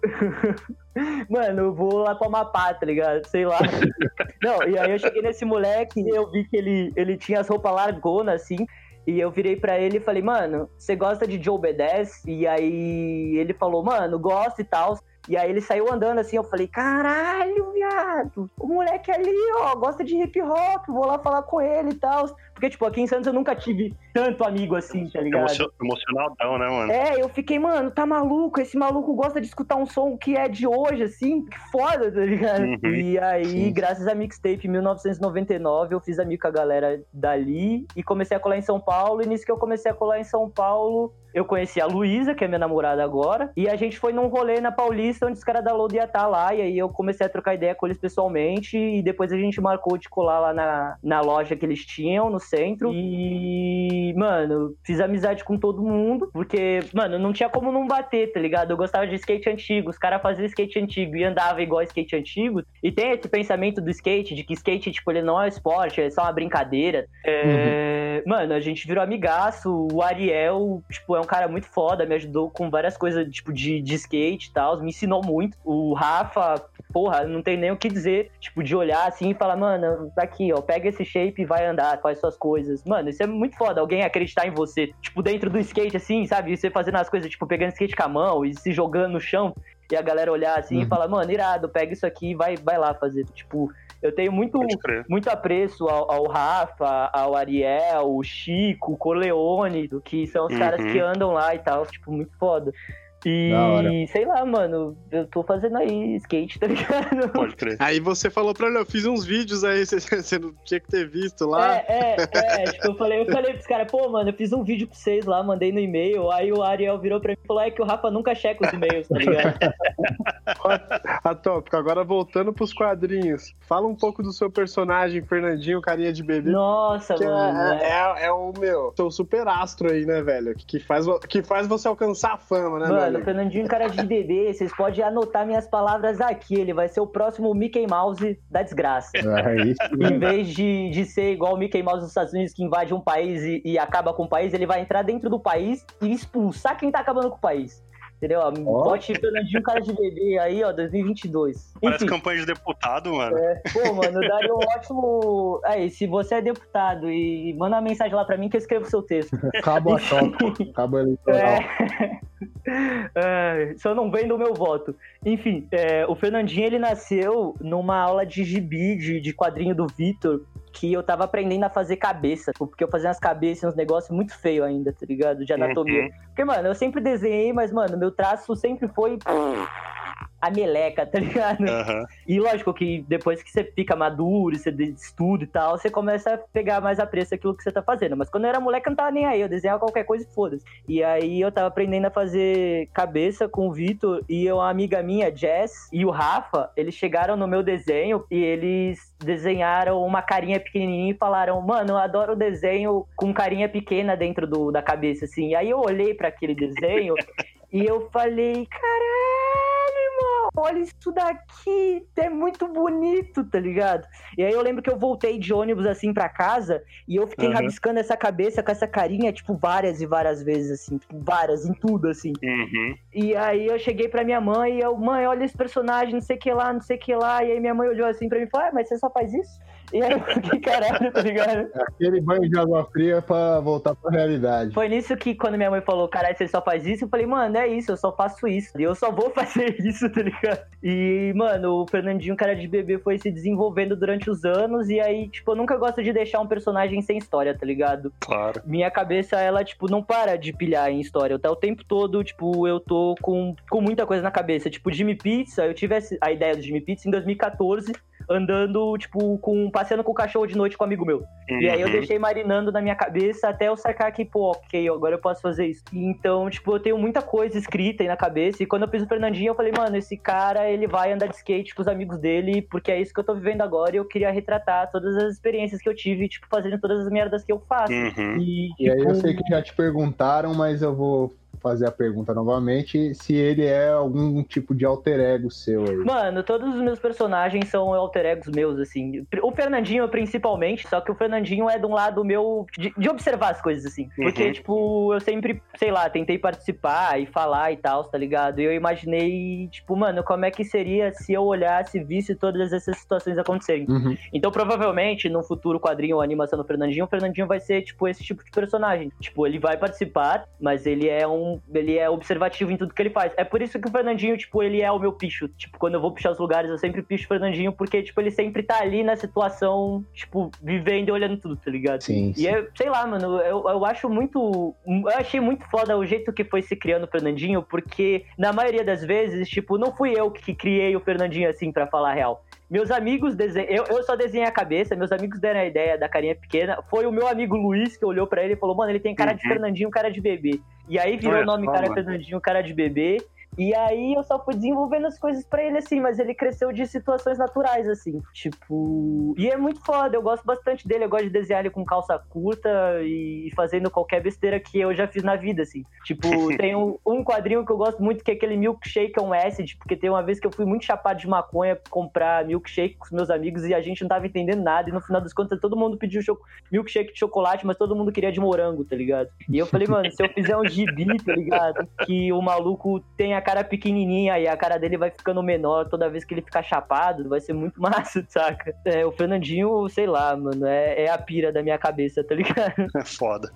Mano, eu vou lá pra Amapá, tá ligado? Sei lá. Não, e aí eu cheguei nesse moleque e eu vi que ele, ele tinha as roupas largonas, assim. E eu virei para ele e falei, mano, você gosta de Joe B10? E aí ele falou, mano, gosto e tal. E aí ele saiu andando assim, eu falei, caralho, viado, o moleque ali, ó, gosta de hip hop, vou lá falar com ele e tal. Porque, tipo, aqui em Santos eu nunca tive tanto amigo assim, tá ligado? Emocionadão, né, mano? É, eu fiquei, mano, tá maluco? Esse maluco gosta de escutar um som que é de hoje, assim, que foda, tá ligado? Uhum. E aí, Sim. graças a Mixtape 1999, eu fiz amigo com a galera dali e comecei a colar em São Paulo. E nisso que eu comecei a colar em São Paulo, eu conheci a Luísa, que é minha namorada agora, e a gente foi num rolê na Paulista onde os caras da Load ia estar tá lá, e aí eu comecei a trocar ideia com eles pessoalmente, e depois a gente marcou de colar lá na, na loja que eles tinham, no centro. E, mano, fiz amizade com todo mundo, porque, mano, não tinha como não bater, tá ligado? Eu gostava de skate antigo, os caras faziam skate antigo e andava igual skate antigo. E tem esse pensamento do skate, de que skate, tipo, ele não é esporte, é só uma brincadeira. É... Uhum. Mano, a gente virou amigaço, o Ariel, tipo, é um cara muito foda, me ajudou com várias coisas, tipo, de, de skate e tal, me ensinou muito. O Rafa, porra, não tem nem o que dizer, tipo, de olhar assim e falar, mano, tá aqui, ó, pega esse shape e vai andar, faz suas coisas. Mano, isso é muito foda, alguém acreditar em você. Tipo, dentro do skate, assim, sabe? Você fazendo as coisas, tipo, pegando skate com a mão e se jogando no chão e a galera olhar assim uhum. e falar, mano, irado, pega isso aqui e vai, vai lá fazer. Tipo, eu tenho muito, muito apreço ao, ao, Rafa, ao Ariel, o Chico, o Corleone, do que são os uhum. caras que andam lá e tal, tipo, muito foda. E sei lá, mano, eu tô fazendo aí skate, tá ligado? Pode crer. Aí você falou pra ele, eu fiz uns vídeos aí, você, você não tinha que ter visto lá. É, é, é. tipo, eu falei, eu falei pros caras, pô, mano, eu fiz um vídeo pra vocês lá, mandei no e-mail. Aí o Ariel virou pra mim e falou, é que o Rafa nunca checa os e-mails, tá ligado? A tópico, agora voltando pros quadrinhos. Fala um pouco do seu personagem, Fernandinho, carinha de bebê. Nossa, é, mano. É, é, é, o meu, seu super astro aí, né, velho? Que faz, que faz você alcançar a fama, né, mano? Mano, Fernandinho cara de bebê, vocês podem anotar minhas palavras aqui. Ele vai ser o próximo Mickey Mouse da desgraça. É em vez de, de ser igual o Mickey Mouse dos Estados Unidos, que invade um país e, e acaba com o país, ele vai entrar dentro do país e expulsar quem tá acabando com o país. Entendeu? Oh. Bote Fernandinho cara de bebê aí, ó, 2022. Parece Enfim. campanha de deputado, mano. É, pô, mano, daria um ótimo. Aí, se você é deputado e manda uma mensagem lá pra mim que eu escrevo o seu texto. Cabo a toque. Cabo eleitoral. É... é, só não vendo o meu voto. Enfim, é, o Fernandinho ele nasceu numa aula de gibi, de, de quadrinho do Vitor, que eu tava aprendendo a fazer cabeça, porque eu fazia umas cabeças, uns negócios muito feios ainda, tá ligado? De anatomia. Uhum. Porque, mano, eu sempre desenhei, mas, mano, meu traço sempre foi a meleca, tá ligado? Uhum. E lógico que depois que você fica maduro, você estuda e tal, você começa a pegar mais a preço aquilo que você tá fazendo. Mas quando eu era moleque, eu não tava nem aí, eu desenhava qualquer coisa e foda-se. E aí eu tava aprendendo a fazer cabeça com o Vitor e uma amiga minha, Jess, e o Rafa, eles chegaram no meu desenho e eles desenharam uma carinha pequenininha e falaram, mano, eu adoro o desenho com carinha pequena dentro do, da cabeça, assim. E aí eu olhei para aquele desenho e eu falei, caralho! Olha isso daqui, é muito bonito, tá ligado? E aí eu lembro que eu voltei de ônibus assim pra casa e eu fiquei uhum. rabiscando essa cabeça com essa carinha, tipo, várias e várias vezes, assim, tipo, várias, em tudo, assim. Uhum. E aí eu cheguei pra minha mãe e eu, mãe, olha esse personagem, não sei o que lá, não sei o que lá. E aí minha mãe olhou assim pra mim e falou, ah, mas você só faz isso? E aí eu fiquei, caralho, tá ligado? Aquele banho de água fria pra voltar pra realidade. Foi nisso que quando minha mãe falou, caralho, você só faz isso, eu falei, mano, é isso, eu só faço isso. E eu só vou fazer isso, tá ligado? E, mano, o Fernandinho, cara de bebê, foi se desenvolvendo durante os anos. E aí, tipo, eu nunca gosto de deixar um personagem sem história, tá ligado? Claro. Minha cabeça, ela, tipo, não para de pilhar em história. Até o tempo todo, tipo, eu tô com, com muita coisa na cabeça. Tipo, Jimmy Pizza, eu tive a ideia do Jimmy Pizza em 2014 andando, tipo, com passeando com o cachorro de noite com um amigo meu. Uhum. E aí eu uhum. deixei marinando na minha cabeça até eu sacar que, pô, ok, agora eu posso fazer isso. Então, tipo, eu tenho muita coisa escrita aí na cabeça. E quando eu fiz o Fernandinho, eu falei, mano, esse cara, ele vai andar de skate com os amigos dele, porque é isso que eu tô vivendo agora. E eu queria retratar todas as experiências que eu tive, tipo, fazendo todas as merdas que eu faço. Uhum. E, tipo... e aí eu tipo, sei que já te perguntaram, mas eu vou fazer a pergunta novamente, se ele é algum tipo de alter ego seu aí. Mano, todos os meus personagens são alter egos meus, assim. O Fernandinho, principalmente, só que o Fernandinho é de um lado meu de, de observar as coisas, assim. Uhum. Porque, tipo, eu sempre, sei lá, tentei participar e falar e tal, tá ligado? E eu imaginei, tipo, mano, como é que seria se eu olhasse e visse todas essas situações acontecerem. Uhum. Então, provavelmente, no futuro quadrinho ou animação do Fernandinho, o Fernandinho vai ser, tipo, esse tipo de personagem. Tipo, ele vai participar, mas ele é um ele é observativo em tudo que ele faz. É por isso que o Fernandinho, tipo, ele é o meu picho. Tipo, quando eu vou pichar os lugares, eu sempre picho o Fernandinho, porque, tipo, ele sempre tá ali na situação, tipo, vivendo e olhando tudo, tá ligado? Sim. E é, sei lá, mano, eu, eu acho muito. Eu achei muito foda o jeito que foi se criando o Fernandinho, porque na maioria das vezes, tipo, não fui eu que criei o Fernandinho assim, para falar a real. Meus amigos desenham. Eu, eu só desenhei a cabeça, meus amigos deram a ideia da carinha pequena. Foi o meu amigo Luiz que olhou para ele e falou: Mano, ele tem cara de uhum. Fernandinho, cara de bebê. E aí virou o nome cara Fernandinho, cara de bebê. E aí eu só fui desenvolvendo as coisas para ele, assim, mas ele cresceu de situações naturais, assim. Tipo. E é muito foda, eu gosto bastante dele, eu gosto de desenhar ele com calça curta e fazendo qualquer besteira que eu já fiz na vida, assim. Tipo, tem um, um quadrinho que eu gosto muito, que é aquele Milkshake on Acid, porque tem uma vez que eu fui muito chapado de maconha comprar milkshake com os meus amigos e a gente não tava entendendo nada. E no final das contas, todo mundo pediu milkshake de chocolate, mas todo mundo queria de morango, tá ligado? E eu falei, mano, se eu fizer um gibi, tá ligado? Que o maluco tem a cara pequenininha e a cara dele vai ficando menor toda vez que ele ficar chapado, vai ser muito massa, saca? É, o Fernandinho, sei lá, mano, é, é a pira da minha cabeça, tá ligado? É foda.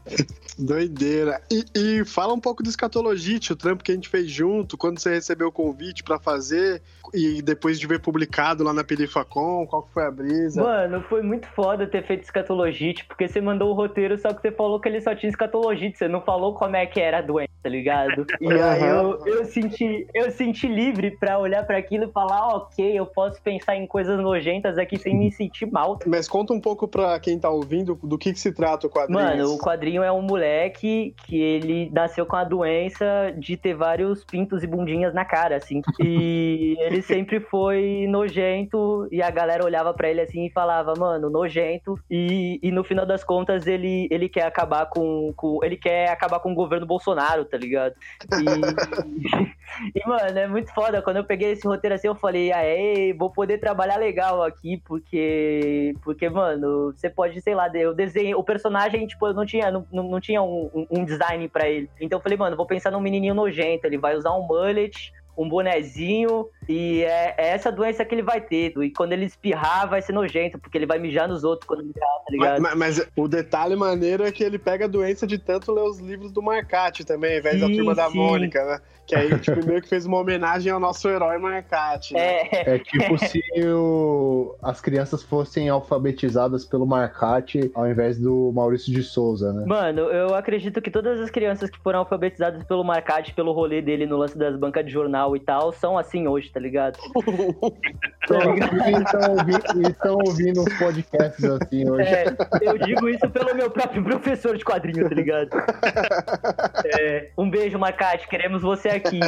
Doideira. E, e fala um pouco do Escatologite, o trampo que a gente fez junto, quando você recebeu o convite para fazer e depois de ver publicado lá na Perifacom, qual foi a brisa? Mano, foi muito foda ter feito Escatologite, porque você mandou o roteiro, só que você falou que ele só tinha Escatologite, você não falou como é que era a doença, tá ligado? E aí eu, eu senti, eu senti livre para olhar para aquilo e falar, ok, eu posso pensar em coisas nojentas aqui sem me sentir mal. Mas conta um pouco pra quem tá ouvindo do que, que se trata o quadrinho. Mano, o quadrinho é um moleque que ele nasceu com a doença de ter vários pintos e bundinhas na cara, assim. E ele sempre foi nojento e a galera olhava para ele assim e falava, mano, nojento. E, e no final das contas ele, ele quer acabar com, com ele quer acabar com o governo Bolsonaro, tá ligado? E, e mano, é muito foda. Quando eu peguei esse roteiro assim, eu falei, aê, vou poder trabalhar legal aqui, porque, porque mano, você pode, sei lá, eu desenho, o personagem, tipo, eu não tinha, não, não tinha um, um design para ele. Então eu falei, mano, vou pensar num menininho nojento, ele vai usar um mullet, um bonezinho, e é, é, essa doença que ele vai ter. E quando ele espirrar, vai ser nojento, porque ele vai mijar nos outros quando mijar, tá ligado? Mas, mas, o detalhe maneiro é que ele pega a doença de tanto ler os livros do Marcati também, ao invés da turma da Mônica, né? Que aí, tipo, meio que fez uma homenagem ao nosso herói Marcati. Né? É. é tipo se o... as crianças fossem alfabetizadas pelo Marcati ao invés do Maurício de Souza, né? Mano, eu acredito que todas as crianças que foram alfabetizadas pelo Marcati, pelo rolê dele no lance das bancas de jornal e tal, são assim hoje, tá tá ligado? Estão ouvindo, estão ouvindo uns podcasts assim hoje. É, eu digo isso pelo meu próprio professor de quadrinho, tá ligado? É, um beijo, Marcate, queremos você aqui.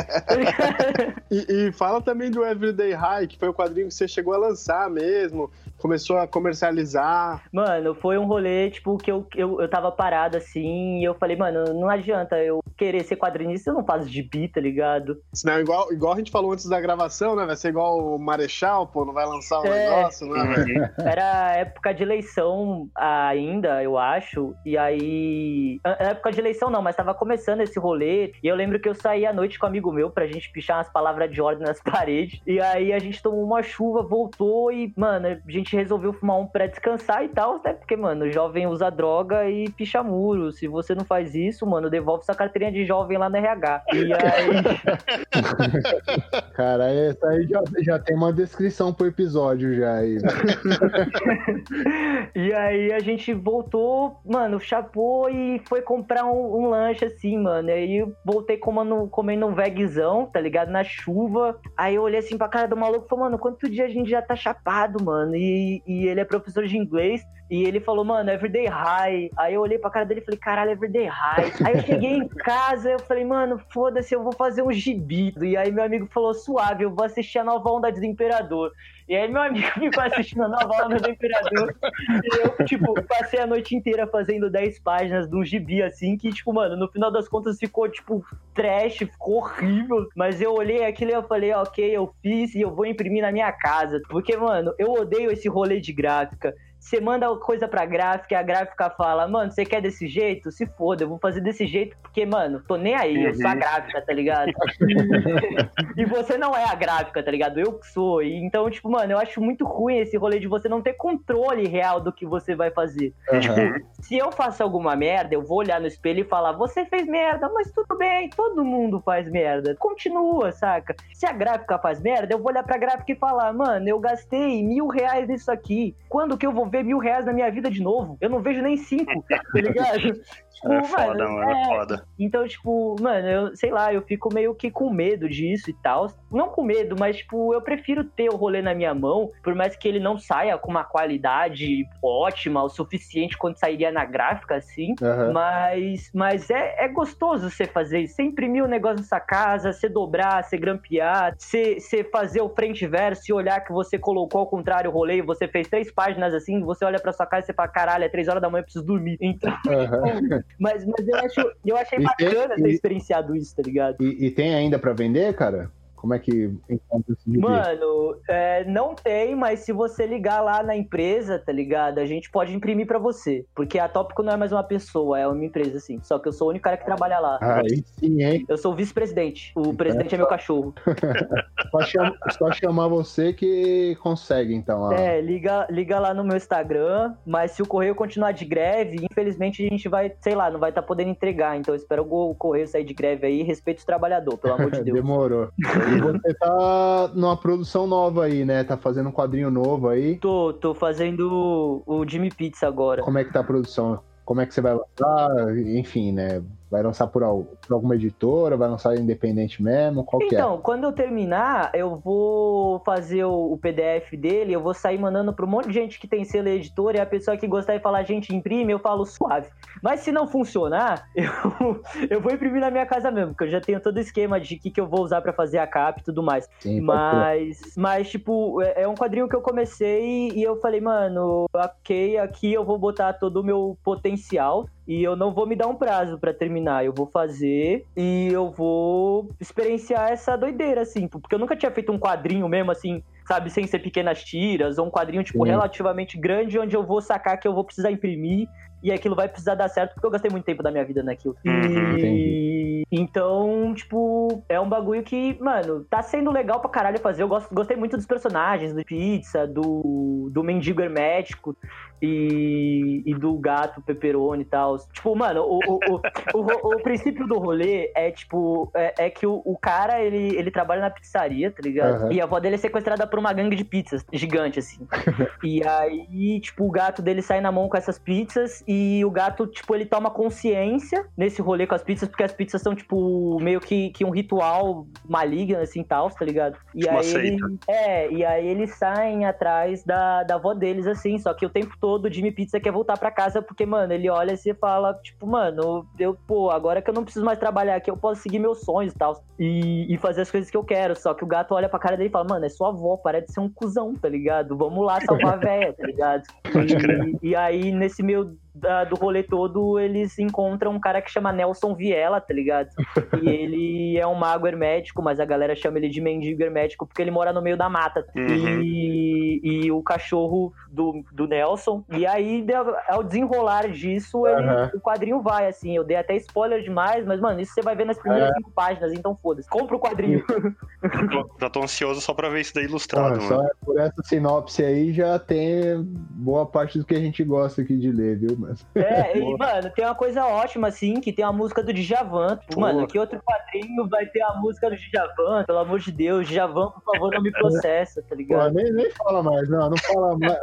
e, e fala também do Everyday High, que foi o quadrinho que você chegou a lançar mesmo começou a comercializar? Mano, foi um rolê, tipo, que eu, eu, eu tava parado assim, e eu falei, mano, não adianta eu querer ser quadrinista, eu não faço gibi, tá ligado? Não, igual, igual a gente falou antes da gravação, né? Vai ser igual o Marechal, pô, não vai lançar um é, negócio, né? Era época de eleição ainda, eu acho, e aí. Época de eleição não, mas tava começando esse rolê, e eu lembro que eu saí à noite com um amigo meu pra gente pichar umas palavras de ordem nas paredes, e aí a gente tomou uma chuva, voltou e, mano, a gente gente resolveu fumar um pra descansar e tal, até porque, mano, jovem usa droga e picha muro. Se você não faz isso, mano, devolve sua carteirinha de jovem lá no RH. E aí. Cara, essa aí já, já tem uma descrição pro episódio já aí. e aí a gente voltou, mano, chapou e foi comprar um, um lanche assim, mano. E aí eu voltei comendo, comendo um vegzão, tá ligado? Na chuva. Aí eu olhei assim pra cara do maluco e falei, mano, quanto dia a gente já tá chapado, mano? E e, ele é professor de inglês. E ele falou, mano, everyday high. Aí eu olhei pra cara dele e falei, caralho, everyday high. Aí eu cheguei em casa, eu falei, mano, foda-se, eu vou fazer um gibi. E aí meu amigo falou, suave, eu vou assistir a nova onda do Imperador. E aí meu amigo ficou assistindo a nova onda do Imperador. e eu, tipo, passei a noite inteira fazendo 10 páginas de um gibi, assim, que, tipo, mano, no final das contas ficou, tipo, trash, ficou horrível. Mas eu olhei aquilo e eu falei, ok, eu fiz e eu vou imprimir na minha casa. Porque, mano, eu odeio esse rolê de gráfica. Você manda coisa pra gráfica e a gráfica fala, mano, você quer desse jeito? Se foda, eu vou fazer desse jeito porque, mano, tô nem aí, eu sou a gráfica, tá ligado? e você não é a gráfica, tá ligado? Eu que sou. E, então, tipo, mano, eu acho muito ruim esse rolê de você não ter controle real do que você vai fazer. Uhum. Tipo, se eu faço alguma merda, eu vou olhar no espelho e falar, você fez merda, mas tudo bem, todo mundo faz merda. Continua, saca? Se a gráfica faz merda, eu vou olhar pra gráfica e falar, mano, eu gastei mil reais nisso aqui. Quando que eu vou ver mil reais na minha vida de novo. Eu não vejo nem cinco, tá ligado? Tipo, é foda, mano, é, é foda. Então, tipo, mano, eu sei lá, eu fico meio que com medo disso e tal. Não com medo, mas, tipo, eu prefiro ter o rolê na minha mão, por mais que ele não saia com uma qualidade ótima, o suficiente quanto sairia na gráfica, assim. Uhum. Mas, mas é, é gostoso você fazer isso. Você imprimir o um negócio nessa casa, você dobrar, você grampear, você, você fazer o frente verso e olhar que você colocou ao contrário o rolê e você fez três páginas assim, você olha pra sua casa e você fala, caralho, é três horas da manhã, eu preciso dormir. Então, uhum. Mas, mas eu, acho, eu achei e bacana tem, ter e, experienciado isso, tá ligado? E, e tem ainda para vender, cara? Como é que encontra esse Mano, é, não tem, mas se você ligar lá na empresa, tá ligado? A gente pode imprimir para você. Porque a Tópico não é mais uma pessoa, é uma empresa, assim. Só que eu sou o único cara que trabalha lá. Aí sim, hein? Eu sou o vice-presidente. O presidente é, é meu cachorro. só, chama, só, chamar você que consegue, então. Ó. É, liga, liga lá no meu Instagram. Mas se o correio continuar de greve, infelizmente a gente vai, sei lá, não vai estar tá podendo entregar. Então eu espero o correio sair de greve aí. Respeito o trabalhador, pelo amor de Deus. Demorou. E você tá numa produção nova aí, né? Tá fazendo um quadrinho novo aí. Tô, tô fazendo o Jimmy Pizza agora. Como é que tá a produção? Como é que você vai lançar? Enfim, né? Vai lançar por, por, alguma editora? Vai lançar independente mesmo? Qual então, é? Então, quando eu terminar, eu vou fazer o, o, PDF dele, eu vou sair mandando para um monte de gente que tem selo editor e a pessoa que gostar de falar, gente, imprime, eu falo suave. Mas se não funcionar, eu, eu vou imprimir na minha casa mesmo, porque eu já tenho todo o esquema de que, que eu vou usar para fazer a capa e tudo mais. Sim, mas, mas, tipo, é, é, um quadrinho que eu comecei e eu falei, mano, ok, aqui eu vou botar todo o meu potencial e eu não vou me dar um prazo para terminar. Eu vou fazer e eu vou experienciar essa doideira, assim. Porque eu nunca tinha feito um quadrinho mesmo, assim, sabe, sem ser pequenas tiras, ou um quadrinho, tipo, relativamente grande, onde eu vou sacar que eu vou precisar imprimir e aquilo vai precisar dar certo, porque eu gastei muito tempo da minha vida naquilo. Uhum, e... Então, tipo, é um bagulho que, mano, tá sendo legal pra caralho fazer. Eu gosto, gostei muito dos personagens, do Pizza, do, do Mendigo Hermético e, e do gato Pepperoni e tal. Tipo, mano, o, o, o, o, o princípio do rolê é, tipo, é, é que o, o, cara, ele, ele trabalha na pizzaria, tá ligado? Uhum. E a avó dele é sequestrada por uma gangue de pizzas gigante, assim. e aí, tipo, o gato dele sai na mão com essas pizzas e o gato, tipo, ele toma consciência nesse rolê com as pizzas, porque as pizzas são, tipo, meio que, que um ritual maligno, assim, tal, tá ligado? E tipo aí ele, É, e aí eles saem atrás da, da avó deles, assim, só que o tempo todo o Jimmy Pizza quer voltar para casa, porque, mano, ele olha assim e fala, tipo, mano, eu, pô, agora que eu não preciso mais trabalhar aqui, eu posso seguir meus sonhos e tal, e, fazer as coisas que eu quero, só que o gato olha pra cara dele e fala, mano, é sua avó, parece ser um cuzão, tá ligado? Vamos lá salvar a véia, tá ligado? E, e aí, nesse meio da, do rolê todo, eles encontram um cara que chama Nelson Viela, tá ligado? E ele é um mago hermético, mas a galera chama ele de mendigo hermético porque ele mora no meio da mata. Uhum. E, e o cachorro do, do Nelson. E aí, ao desenrolar disso, ele, uhum. o quadrinho vai, assim. Eu dei até spoiler demais, mas, mano, isso você vai ver nas primeiras é. cinco páginas, então foda-se. Compra o quadrinho. Já tô ansioso só pra ver isso daí ilustrado, ah, Só por essa sinopse aí já tem boa parte do que a gente gosta aqui de ler, viu? Mas... É, e, mano, tem uma coisa ótima, assim, que tem a música do Djavan. Mano, que outro quadrinho vai ter a música do Djavan? Pelo amor de Deus, Djavan, por favor, não me processa, tá ligado? Pô, nem, nem fala mais, não, não fala mais.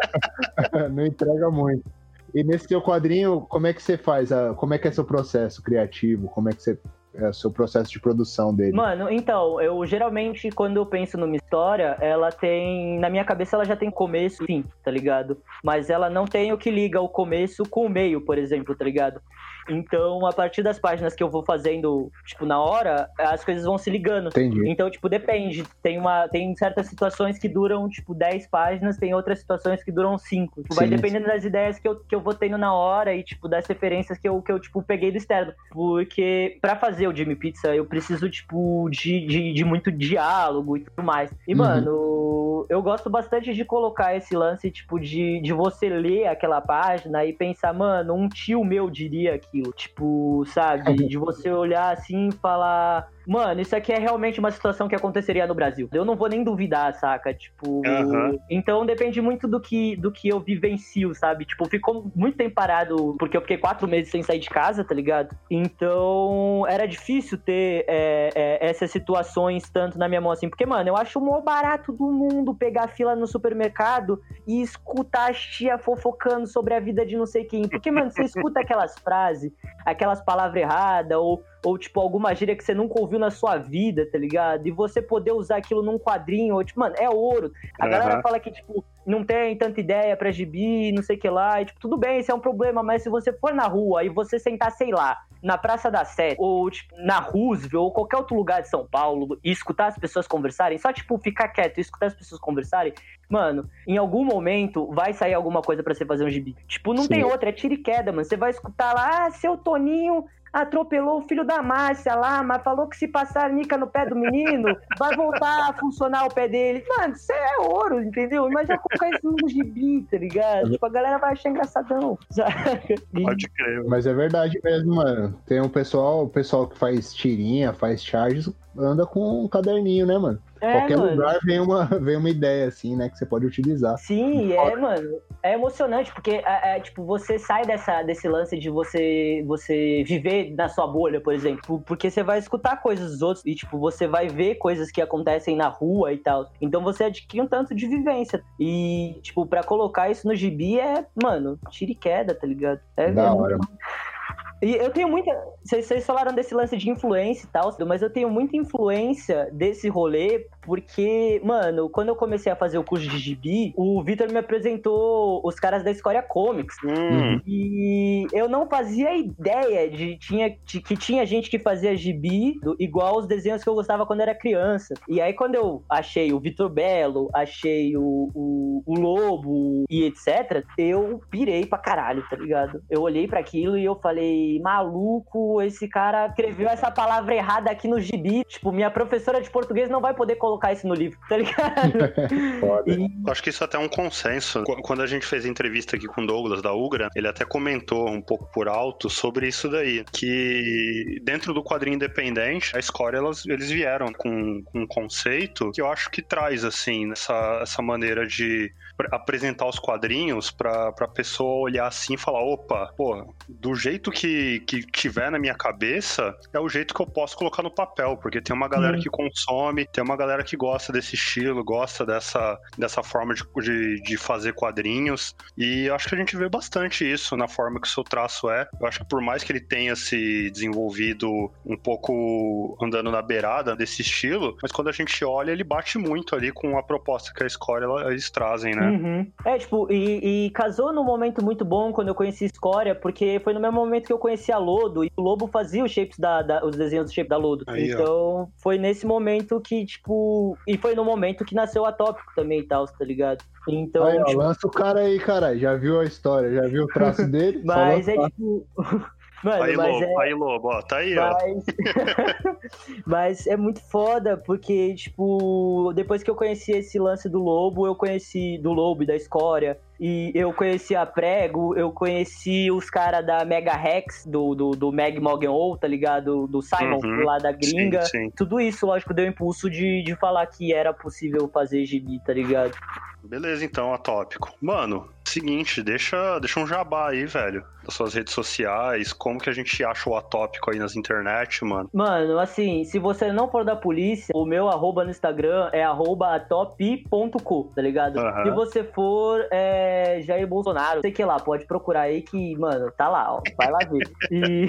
não entrega muito. E nesse seu quadrinho, como é que você faz? A, como é que é seu processo criativo? Como é que você é seu processo de produção dele? Mano, então, eu geralmente, quando eu penso numa história, ela tem. Na minha cabeça, ela já tem começo e fim, tá ligado? Mas ela não tem o que liga o começo com o meio, por exemplo, tá ligado? Então, a partir das páginas que eu vou fazendo, tipo, na hora, as coisas vão se ligando. Entendi. Então, tipo, depende. Tem, uma, tem certas situações que duram, tipo, 10 páginas, tem outras situações que duram 5. Tipo, vai dependendo das ideias que eu, que eu vou tendo na hora e, tipo, das referências que eu, que eu tipo, peguei do externo. Porque para fazer o Jimmy Pizza, eu preciso, tipo, de, de, de muito diálogo e tudo mais. E, uhum. mano, eu gosto bastante de colocar esse lance, tipo, de, de você ler aquela página e pensar, mano, um tio meu diria aquilo. Tipo, sabe? De você olhar assim e falar Mano, isso aqui é realmente uma situação que aconteceria no Brasil. Eu não vou nem duvidar, saca? Tipo. Aham. Então depende muito do que, do que eu vivencio, sabe? Tipo, ficou muito tempo parado, porque eu fiquei quatro meses sem sair de casa, tá ligado? Então era difícil ter é, é, essas situações tanto na minha mão assim. Porque, mano, eu acho o maior barato do mundo pegar fila no supermercado e escutar as tia fofocando sobre a vida de não sei quem. Porque, mano, você escuta aquelas frases, aquelas palavras erradas, ou, ou, tipo, alguma gíria que você nunca ouviu na sua vida, tá ligado? E você poder usar aquilo num quadrinho, ou, tipo, mano, é ouro. A Aham. galera fala que, tipo, não tem tanta ideia pra gibi, não sei o que lá. E, tipo, tudo bem, isso é um problema, mas se você for na rua e você sentar, sei lá, na Praça da Sé, ou, tipo, na Roosevelt, ou qualquer outro lugar de São Paulo, e escutar as pessoas conversarem, só, tipo, ficar quieto e escutar as pessoas conversarem, mano, em algum momento vai sair alguma coisa pra você fazer um gibi. Tipo, não Sim. tem outra, é tiro e queda, mano. Você vai escutar lá, ah, seu Toninho atropelou o filho da Márcia lá, mas falou que se passar nica no pé do menino, vai voltar a funcionar o pé dele. Mano, isso é ouro, entendeu? Imagina colocar isso no gibi, tá ligado? Tipo, a galera vai achar engraçadão, saca? E- Pode crer. Mas é verdade mesmo, mano. Tem um pessoal, o pessoal que faz tirinha, faz charges, anda com um caderninho, né, mano? É, Qualquer mano. lugar vem uma, vem uma ideia, assim, né, que você pode utilizar. Sim, é, mano. É emocionante, porque é, é, tipo, você sai dessa, desse lance de você, você viver na sua bolha, por exemplo. Porque você vai escutar coisas dos outros e, tipo, você vai ver coisas que acontecem na rua e tal. Então você adquire um tanto de vivência. E, tipo, pra colocar isso no gibi é, mano, tira e queda, tá ligado? É, Da é hora. E eu tenho muita. Vocês falaram desse lance de influência e tal, mas eu tenho muita influência desse rolê, porque, mano, quando eu comecei a fazer o curso de gibi, o Vitor me apresentou os caras da Escória Comics. Hum, E eu não fazia ideia de, tinha, de que tinha gente que fazia gibi do- igual os desenhos que eu gostava quando era criança. E aí, quando eu achei o Vitor Belo, achei o, o, o Lobo e etc., eu pirei pra caralho, tá ligado? Eu olhei pra aquilo e eu falei, maluco, esse cara escreveu essa palavra errada aqui no gibi. Tipo, minha professora de português não vai poder colocar isso no livro, tá ligado? E- eu acho que isso até é um consenso. Qu- Quando a gente fez a entrevista aqui com o Douglas da Ugra, ele até comentou um pouco por alto sobre isso daí. Que dentro do quadrinho independente, a Escória, elas, eles vieram com, com um conceito que eu acho que traz, assim, essa, essa maneira de apresentar os quadrinhos pra, pra pessoa olhar assim e falar: opa, pô, do jeito que, que tiver na minha cabeça, é o jeito que eu posso colocar no papel, porque tem uma galera Sim. que consome, tem uma galera que gosta desse estilo, gosta dessa, dessa forma de, de, de fazer quadrinhos, e eu acho que a gente vê bastante isso na forma que o seu traço é. Eu acho que por mais que ele tenha se desenvolvido um pouco andando na beirada desse estilo, mas quando a gente olha, ele bate muito ali com a proposta que a Score ela- eles trazem, né? Uhum. É, tipo, e, e casou num momento muito bom quando eu conheci Escória, porque foi no mesmo momento que eu conheci a Lodo, e o Lobo fazia os shapes da, da- os desenhos do shape da Lodo. Aí, ó. então, foi nesse momento que, tipo. E foi no momento que nasceu a Tópico também e tal, tá ligado? Então, Aí, ó, tipo, lança o cara aí, caralho. Já viu a história, já viu o traço dele? Mas é tipo. Mano, Aí, mas Lobo, é. aí, Lobo, ó, tá aí, ó. Mas... Mas é muito foda, porque, tipo, depois que eu conheci esse lance do Lobo, eu conheci do Lobo e da Escória, e eu conheci a Prego, eu conheci os caras da Mega Rex, do, do, do Meg Morgan tá ligado? Do Simon, Uhum. lá da gringa. Sim, sim. Tudo isso, lógico, deu impulso de, de falar que era possível fazer gibi, tá ligado? Beleza, então, atópico. Mano, seguinte, deixa, deixa um jabá aí, velho. Das suas redes sociais, como que a gente acha o atópico aí nas internet, mano. Mano, assim, se você não for da polícia, o meu arroba no Instagram é arroba atop.co, tá ligado? Aham. Se você for é, Jair Bolsonaro, sei que lá, pode procurar aí que, mano, tá lá, ó, vai lá ver. E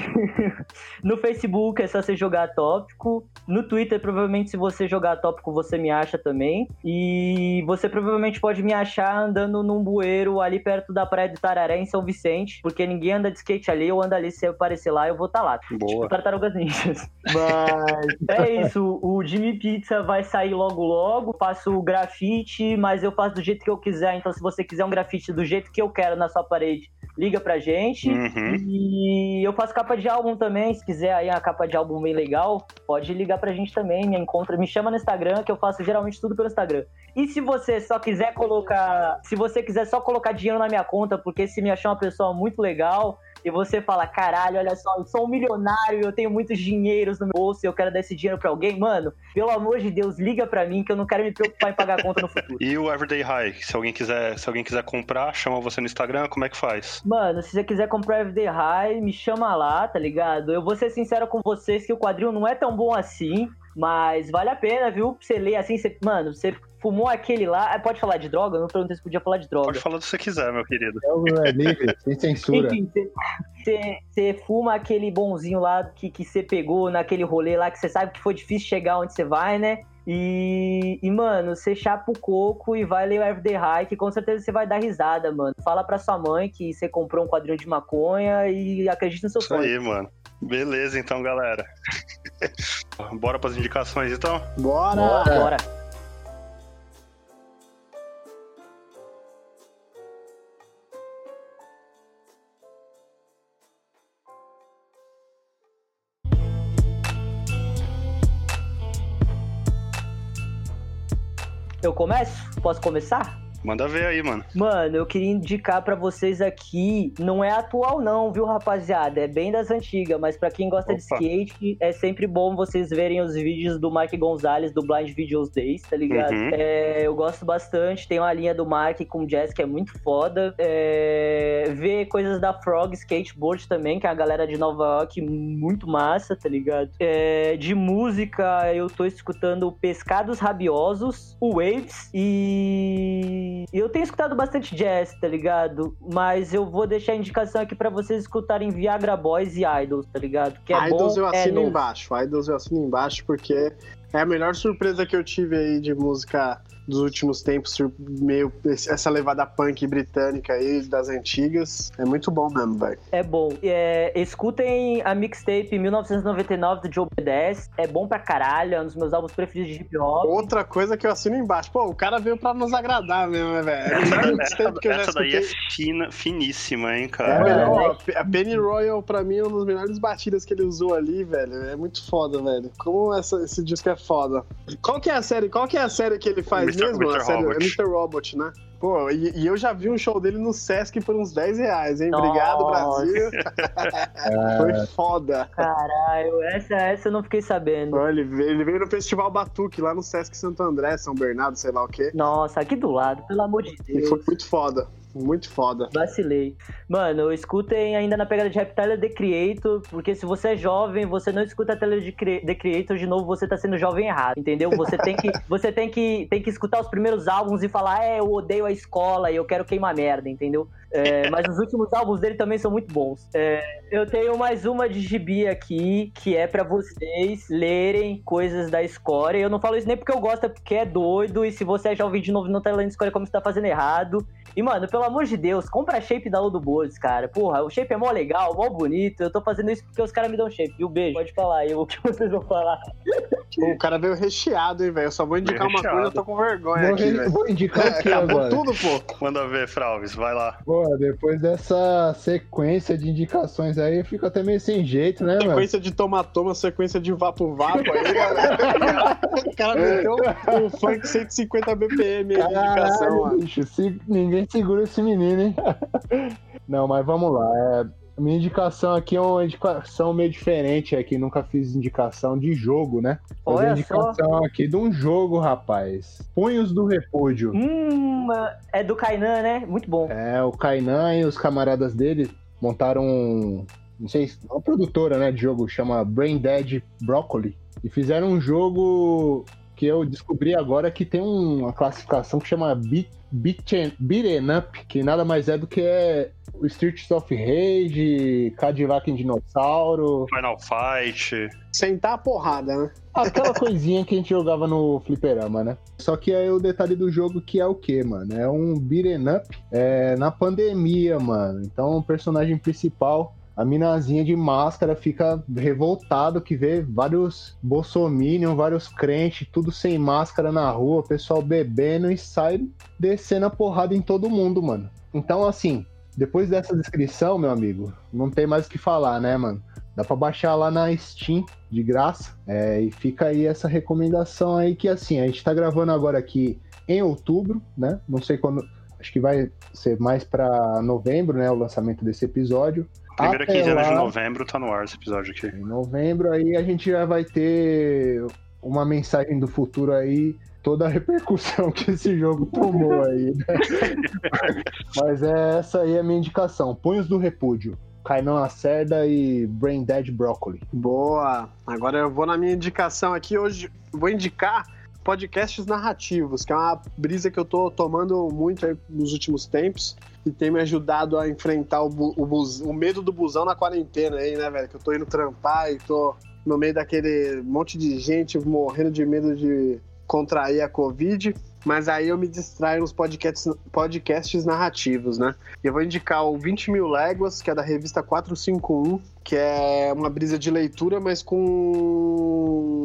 no Facebook é só você jogar tópico. No Twitter, provavelmente, se você jogar tópico, você me acha também. E você provavelmente pode me achar andando num bueiro ali perto da praia do Tararé, em São Vicente, porque ninguém anda de skate ali, eu ando ali, se eu aparecer lá, eu vou estar tá lá. Boa. Tipo, Tartarugas Ninjas. Mas é isso, o Jimmy Pizza vai sair logo logo. Faço grafite, mas eu faço do jeito que eu quiser. Então, se você quiser um grafite do jeito que eu quero na sua parede, liga pra gente. Uhum. E eu faço capa de álbum também. Se quiser aí uma capa de álbum bem legal, pode ligar pra gente também. Me encontra, me chama no Instagram, que eu faço geralmente tudo pelo Instagram. E se você só quiser colocar. Se você quiser só colocar dinheiro na minha conta, porque se me achar uma pessoa muito legal, e você fala, caralho, olha só, eu sou um milionário, eu tenho muitos dinheiros no meu bolso e eu quero dar esse dinheiro pra alguém, mano, pelo amor de Deus, liga pra mim que eu não quero me preocupar em pagar a conta no futuro. E o Everyday High, se alguém quiser, se alguém quiser comprar, chama você no Instagram, como é que faz? Mano, se você quiser comprar o Everyday High, me chama lá, tá ligado? Eu vou ser sincero com vocês que o quadrinho não é tão bom assim. Mas vale a pena, viu? Pra você ler assim, você, mano, você fumou aquele lá. Ah, pode falar de droga? Eu não perguntei se podia falar de droga. Pode falar do que você quiser, meu querido. É livre, sem censura. Enfim, você fuma aquele bonzinho lá que você pegou naquele rolê lá que você sabe que foi difícil chegar onde você vai, né? E, e, mano, você chapa o coco e vai ler o Everyday High, que com certeza você vai dar risada, mano. Fala pra sua mãe que você comprou um quadrinho de maconha e acredita no seu sonho. Isso aí, mano. Beleza, então, galera. Bora pras indicações, então? Bora! Bora! Bora. Eu começo? Posso começar? Manda ver aí, mano. Mano, eu queria indicar para vocês aqui, não é atual não, viu, rapaziada? É bem das antigas, mas para quem gosta Opa. de skate, é sempre bom vocês verem os vídeos do Mark Gonzalez do Blind Videos Days, tá ligado? Uhum. É, eu gosto bastante, tem uma linha do Mark com jazz que é muito foda. É, ver coisas da Frog Skateboard também, que é a galera de Nova York, muito massa, tá ligado? É, de música, eu tô escutando Pescados Rabiosos, o Waves e eu tenho escutado bastante jazz, tá ligado? Mas eu vou deixar a indicação aqui para vocês escutarem Viagra Boys e Idols, tá ligado? Que é Idols bom, eu é assino é embaixo. Idols eu assino embaixo porque é a melhor surpresa que eu tive aí de música dos últimos tempos, meio essa levada punk britânica aí das antigas. É muito bom mesmo, velho. É bom. É, escutem a mixtape 1999 do Joe B10. É bom pra caralho, é um dos meus álbuns preferidos de hip hop. Outra coisa que eu assino embaixo. Pô, o cara veio pra nos agradar mesmo, né, velho? É essa, que eu essa daí é fina, finíssima, hein, cara. É, é, a Penny Royal, pra mim, é uma das melhores batidas que ele usou ali, velho. É muito foda, velho. Como essa, esse disco é foda. Qual que é a série? Qual que é a série que ele faz? Mesmo, Mr. série, é Mr. Robot, né? Pô, e, e, eu já vi um show dele no Sesc por uns 10 reais, hein? Obrigado, Brasil. Foi foda. Caralho, essa, essa eu não fiquei sabendo. Pô, ele, veio, ele veio no Festival Batuque, lá no Sesc Santo André, São Bernardo, sei lá o quê. Nossa, aqui do lado, pelo amor de Deus. E foi muito foda. Muito foda. Vacilei. Mano, escutem ainda na pegada de rap Tyler The Creator, porque se você é jovem, você não escuta Tyler The Creator, de novo, você tá sendo jovem errado, entendeu? Você tem que, você tem que, tem que escutar os primeiros álbuns e falar, é, eu odeio a escola e eu quero queimar merda, entendeu? É, mas os últimos álbuns dele também são muito bons. É, eu tenho mais uma de gibi aqui, que é para vocês lerem coisas da escória. Eu não falo isso nem porque eu gosto, é porque é doido. E se você é jovem de novo não tá lendo escória como você tá fazendo errado. E, mano, pelo amor de Deus, compra a shape da Ludo Boards, cara. Porra, o shape é mó legal, mó bonito. Eu tô fazendo isso porque os caras me dão shape. E o beijo, pode falar aí o que vocês vão falar. o cara veio recheado, hein, velho. Eu só vou indicar uma coisa, eu tô com vergonha vou aqui, Vou indicar é, aqui acabou agora. tudo, pô. Manda ver, Fralves, vai lá. Pô, depois dessa sequência de indicações aí, eu fico até meio sem jeito, né, mano? Sequência de toma-toma, sequência de vapo-vapo aí, galera. o cara meteu um funk 150 BPM aí de indicação, mano. Bicho, se, ninguém segura esse menino, hein? Não, mas vamos lá. É, minha indicação aqui é uma indicação meio diferente aqui. Nunca fiz indicação de jogo, né? Fazer Olha indicação só. aqui de um jogo, rapaz. Punhos do Repúdio. Hum, é do Kainan, né? Muito bom. É, o Kainan e os camaradas dele montaram um, não sei, uma produtora, né, de jogo chama Brain Dead Broccoli e fizeram um jogo que eu descobri agora que tem uma classificação que chama Beat, Up, que nada mais é do que o Streets of Rage, Cadillac em Dinossauro. Final Fight. Sentar a porrada, né? Aquela coisinha que a gente jogava no fliperama, né? Só que aí o detalhe do jogo que é o quê, mano? É um beat'em up é, na pandemia, mano. Então o personagem principal a minazinha de máscara fica revoltado que vê vários bolsominion, vários crentes, tudo sem máscara na rua, pessoal bebendo e sai descendo a porrada em todo mundo, mano. Então, assim, depois dessa descrição, meu amigo, não tem mais o que falar, né, mano? Dá pra baixar lá na Steam, de graça. É, e fica aí essa recomendação aí que, assim, a gente tá gravando agora aqui em outubro, né? Não sei quando... Acho que vai ser mais para novembro, né? O lançamento desse episódio. Primeira Até quinzena lá, de novembro tá no ar esse episódio aqui. Em novembro aí a gente já vai ter uma mensagem do futuro aí toda a repercussão que esse jogo tomou aí. Né? Mas é, essa aí é a minha indicação. Punhos do Repúdio. Kainan Lacerda e Brain Dead Broccoli. Boa! Agora eu vou na minha indicação aqui. Hoje vou indicar podcasts narrativos, que é uma brisa que eu tô tomando muito nos últimos tempos e tem me ajudado a enfrentar o, o, o medo do busão na quarentena aí, né, velho? Que eu tô indo trampar e tô no meio daquele monte de gente morrendo de medo de contrair a Covid mas aí eu me distraio nos podcasts, podcasts narrativos, né? Eu vou indicar o 20 Mil Léguas, que é da revista 451, que é uma brisa de leitura, mas com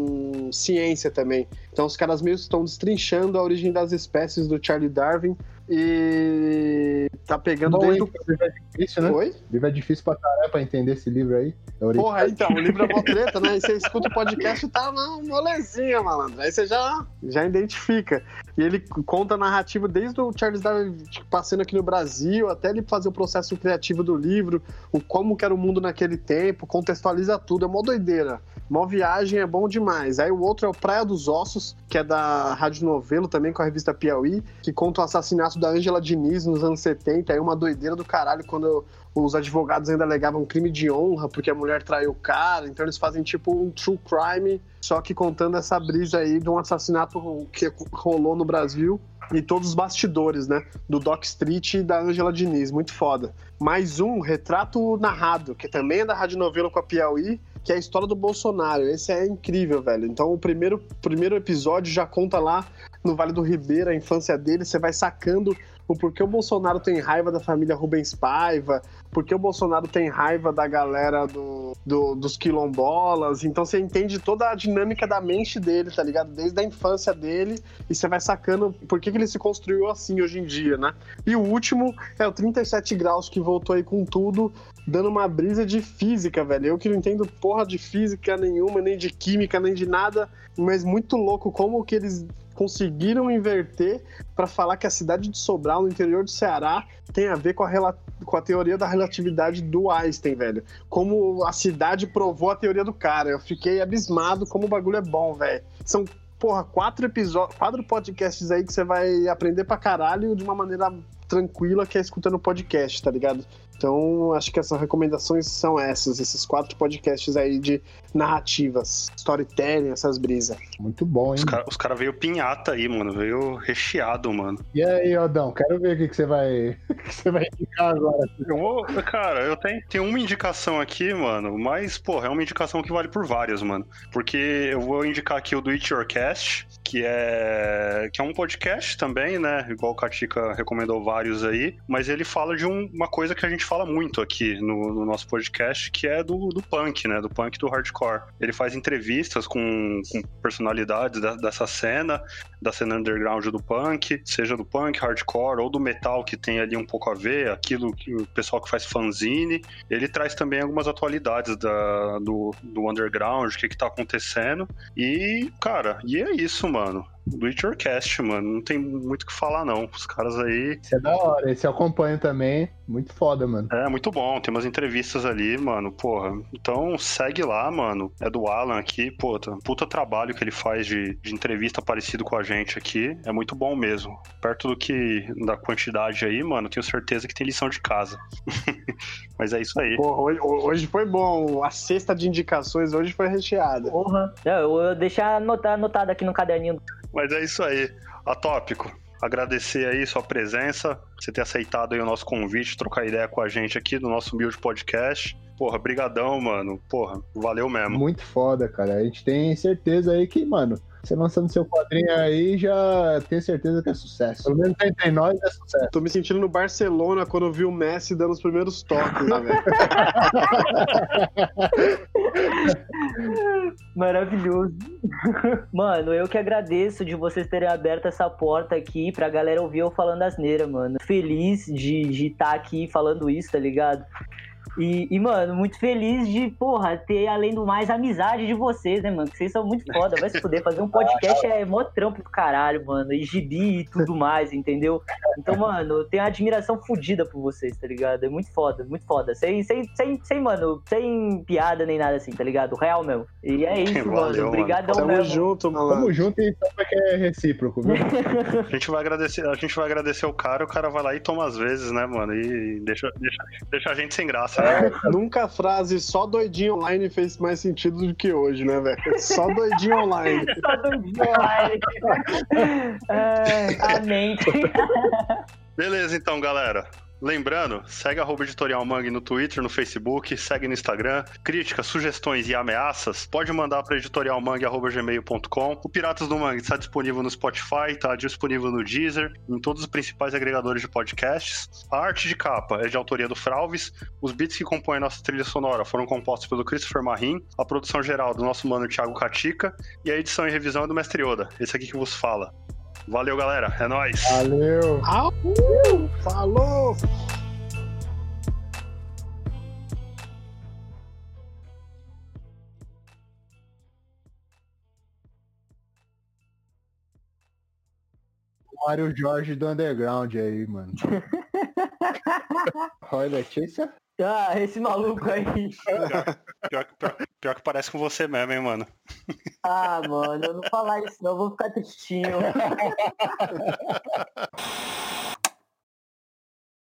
ciência também. Então os caras meio estão destrinchando a origem das espécies do Charlie Darwin e tá pegando Bom, desde o... livro é difícil, né? Oi? O livro é difícil pra caralho pra entender esse livro aí. É Porra, então, o livro é mó treta, né? E você escuta o podcast e tá uma molezinha, malandro. Aí você já, já identifica. E ele conta a narrativa desde o Charles Darwin tipo, passando aqui no Brasil, até ele fazer o processo criativo do livro, o como que era o mundo naquele tempo, contextualiza tudo, é mó doideira. Mó viagem é bom demais. Aí o outro é o Praia dos Ossos, que é da Rádio Novelo, também com a revista Piauí, que conta o assassinato da Angela Diniz nos anos 70, aí uma doideira do caralho quando os advogados ainda alegavam crime de honra porque a mulher traiu o cara, então eles fazem tipo um true crime, só que contando essa brisa aí de um assassinato que rolou no Brasil e todos os bastidores, né? Do Doc Street e da Angela Diniz, muito foda. Mais um, Retrato Narrado, que também é da Rádio Novela com a Piauí, que é a história do Bolsonaro. Esse é incrível, velho. Então o primeiro, primeiro episódio já conta lá no Vale do Ribeira, a infância dele, você vai sacando o porquê o Bolsonaro tem raiva da família Rubens Paiva, porque o Bolsonaro tem raiva da galera do, do, dos quilombolas. Então você entende toda a dinâmica da mente dele, tá ligado? Desde a infância dele, e você vai sacando por que, que ele se construiu assim hoje em dia, né? E o último é o 37 Graus, que voltou aí com tudo, dando uma brisa de física, velho. Eu que não entendo porra de física nenhuma, nem de química, nem de nada, mas muito louco como que eles conseguiram inverter para falar que a cidade de Sobral, no interior do Ceará, tem a ver com a, com a teoria da relatividade do Einstein, velho. Como a cidade provou a teoria do cara. Eu fiquei abismado como o bagulho é bom, velho. São, porra, quatro episódios, quatro podcasts aí que você vai aprender pra caralho de uma maneira tranquila que é escutando podcast, tá ligado? Então, acho que essas recomendações são essas, esses quatro podcasts aí de narrativas, storytelling, essas brisas. Muito bom, hein? Os caras cara veio pinhata aí, mano. Veio recheado, mano. E aí, Odão, quero ver o que, que você vai. que você vai indicar agora. Eu vou, cara, eu tenho, tenho uma indicação aqui, mano, mas, porra, é uma indicação que vale por várias, mano. Porque eu vou indicar aqui o do It Your Cast, que é. que é um podcast também, né? Igual o Katika recomendou vários aí, mas ele fala de um, uma coisa que a gente fala muito aqui no, no nosso podcast, que é do, do punk, né? Do punk do hardcore. Ele faz entrevistas com, com personalidades da, dessa cena, da cena underground do punk, seja do punk, hardcore ou do metal que tem ali um pouco a ver, aquilo que o pessoal que faz fanzine. Ele traz também algumas atualidades da, do, do underground, o que, que tá acontecendo. E, cara, e é isso, mano do It Your Cast, mano. Não tem muito o que falar, não. Os caras aí. Isso é da hora, esse eu acompanho também. Muito foda, mano. É, muito bom. Tem umas entrevistas ali, mano. Porra. Então segue lá, mano. É do Alan aqui, pô. Tá, puta trabalho que ele faz de, de entrevista parecido com a gente aqui. É muito bom mesmo. Perto do que da quantidade aí, mano, tenho certeza que tem lição de casa. Mas é isso aí. Porra, hoje, hoje, foi bom. A cesta de indicações hoje foi recheada. Porra. Eu vou deixar anotado aqui no caderninho. Mas é isso aí. Atópico, agradecer aí sua presença, você ter aceitado aí o nosso convite, trocar ideia com a gente aqui no nosso Build Podcast. Porra, brigadão, mano. Porra, valeu mesmo. Muito foda, cara. A gente tem certeza aí que, mano, você lançando seu quadrinho aí, já tenho certeza que é sucesso. Pelo menos entre nós é sucesso. Tô me sentindo no Barcelona quando eu vi o Messi dando os primeiros toques, né, velho? Maravilhoso. Mano, eu que agradeço de vocês terem aberto essa porta aqui pra galera ouvir eu falando asneira, mano. Feliz de estar tá aqui falando isso, tá ligado? E, e, mano, muito feliz de, porra, ter, além do mais, a amizade de vocês, né, mano? Que vocês são muito foda. Vai se fuder. Fazer um podcast é mó trampo do caralho, mano. E gibi e tudo mais, entendeu? Então, mano, eu tenho uma admiração fodida por vocês, tá ligado? É muito foda, muito foda. Sem, sem, sem, sem, mano, sem piada nem nada assim, tá ligado? Real mesmo. E é isso, Valeu, mano. Obrigadão Tamo mesmo. junto, mano. Tamo junto e sabe que é recíproco, viu? a gente vai agradecer, a gente vai agradecer o cara, o cara vai lá e toma às vezes, né, mano? E deixa, deixa, deixa a gente sem graça? É, nunca a frase só doidinho online fez mais sentido do que hoje, né, velho? Só doidinho online. só doidinho online. é, amém. Beleza, então, galera. Lembrando, segue a Editorial Mangue no Twitter, no Facebook, segue no Instagram. Críticas, sugestões e ameaças, pode mandar para editorialmangue.gmail.com. O Piratas do Mangue está disponível no Spotify, está disponível no Deezer, em todos os principais agregadores de podcasts. A arte de capa é de autoria do Fralves. Os beats que compõem nossa trilha sonora foram compostos pelo Christopher Marim. A produção geral do nosso mano Thiago Catica. E a edição e revisão é do Mestre Yoda, esse aqui que vos fala. Valeu, galera. É nóis. Valeu. Falou. Mário Jorge do Underground aí, mano. Roy Letícia? Ah, esse maluco aí. Pior, pior, pior, pior, que parece com você mesmo, hein, mano. Ah, mano, eu não falar isso não, eu vou ficar tristinho.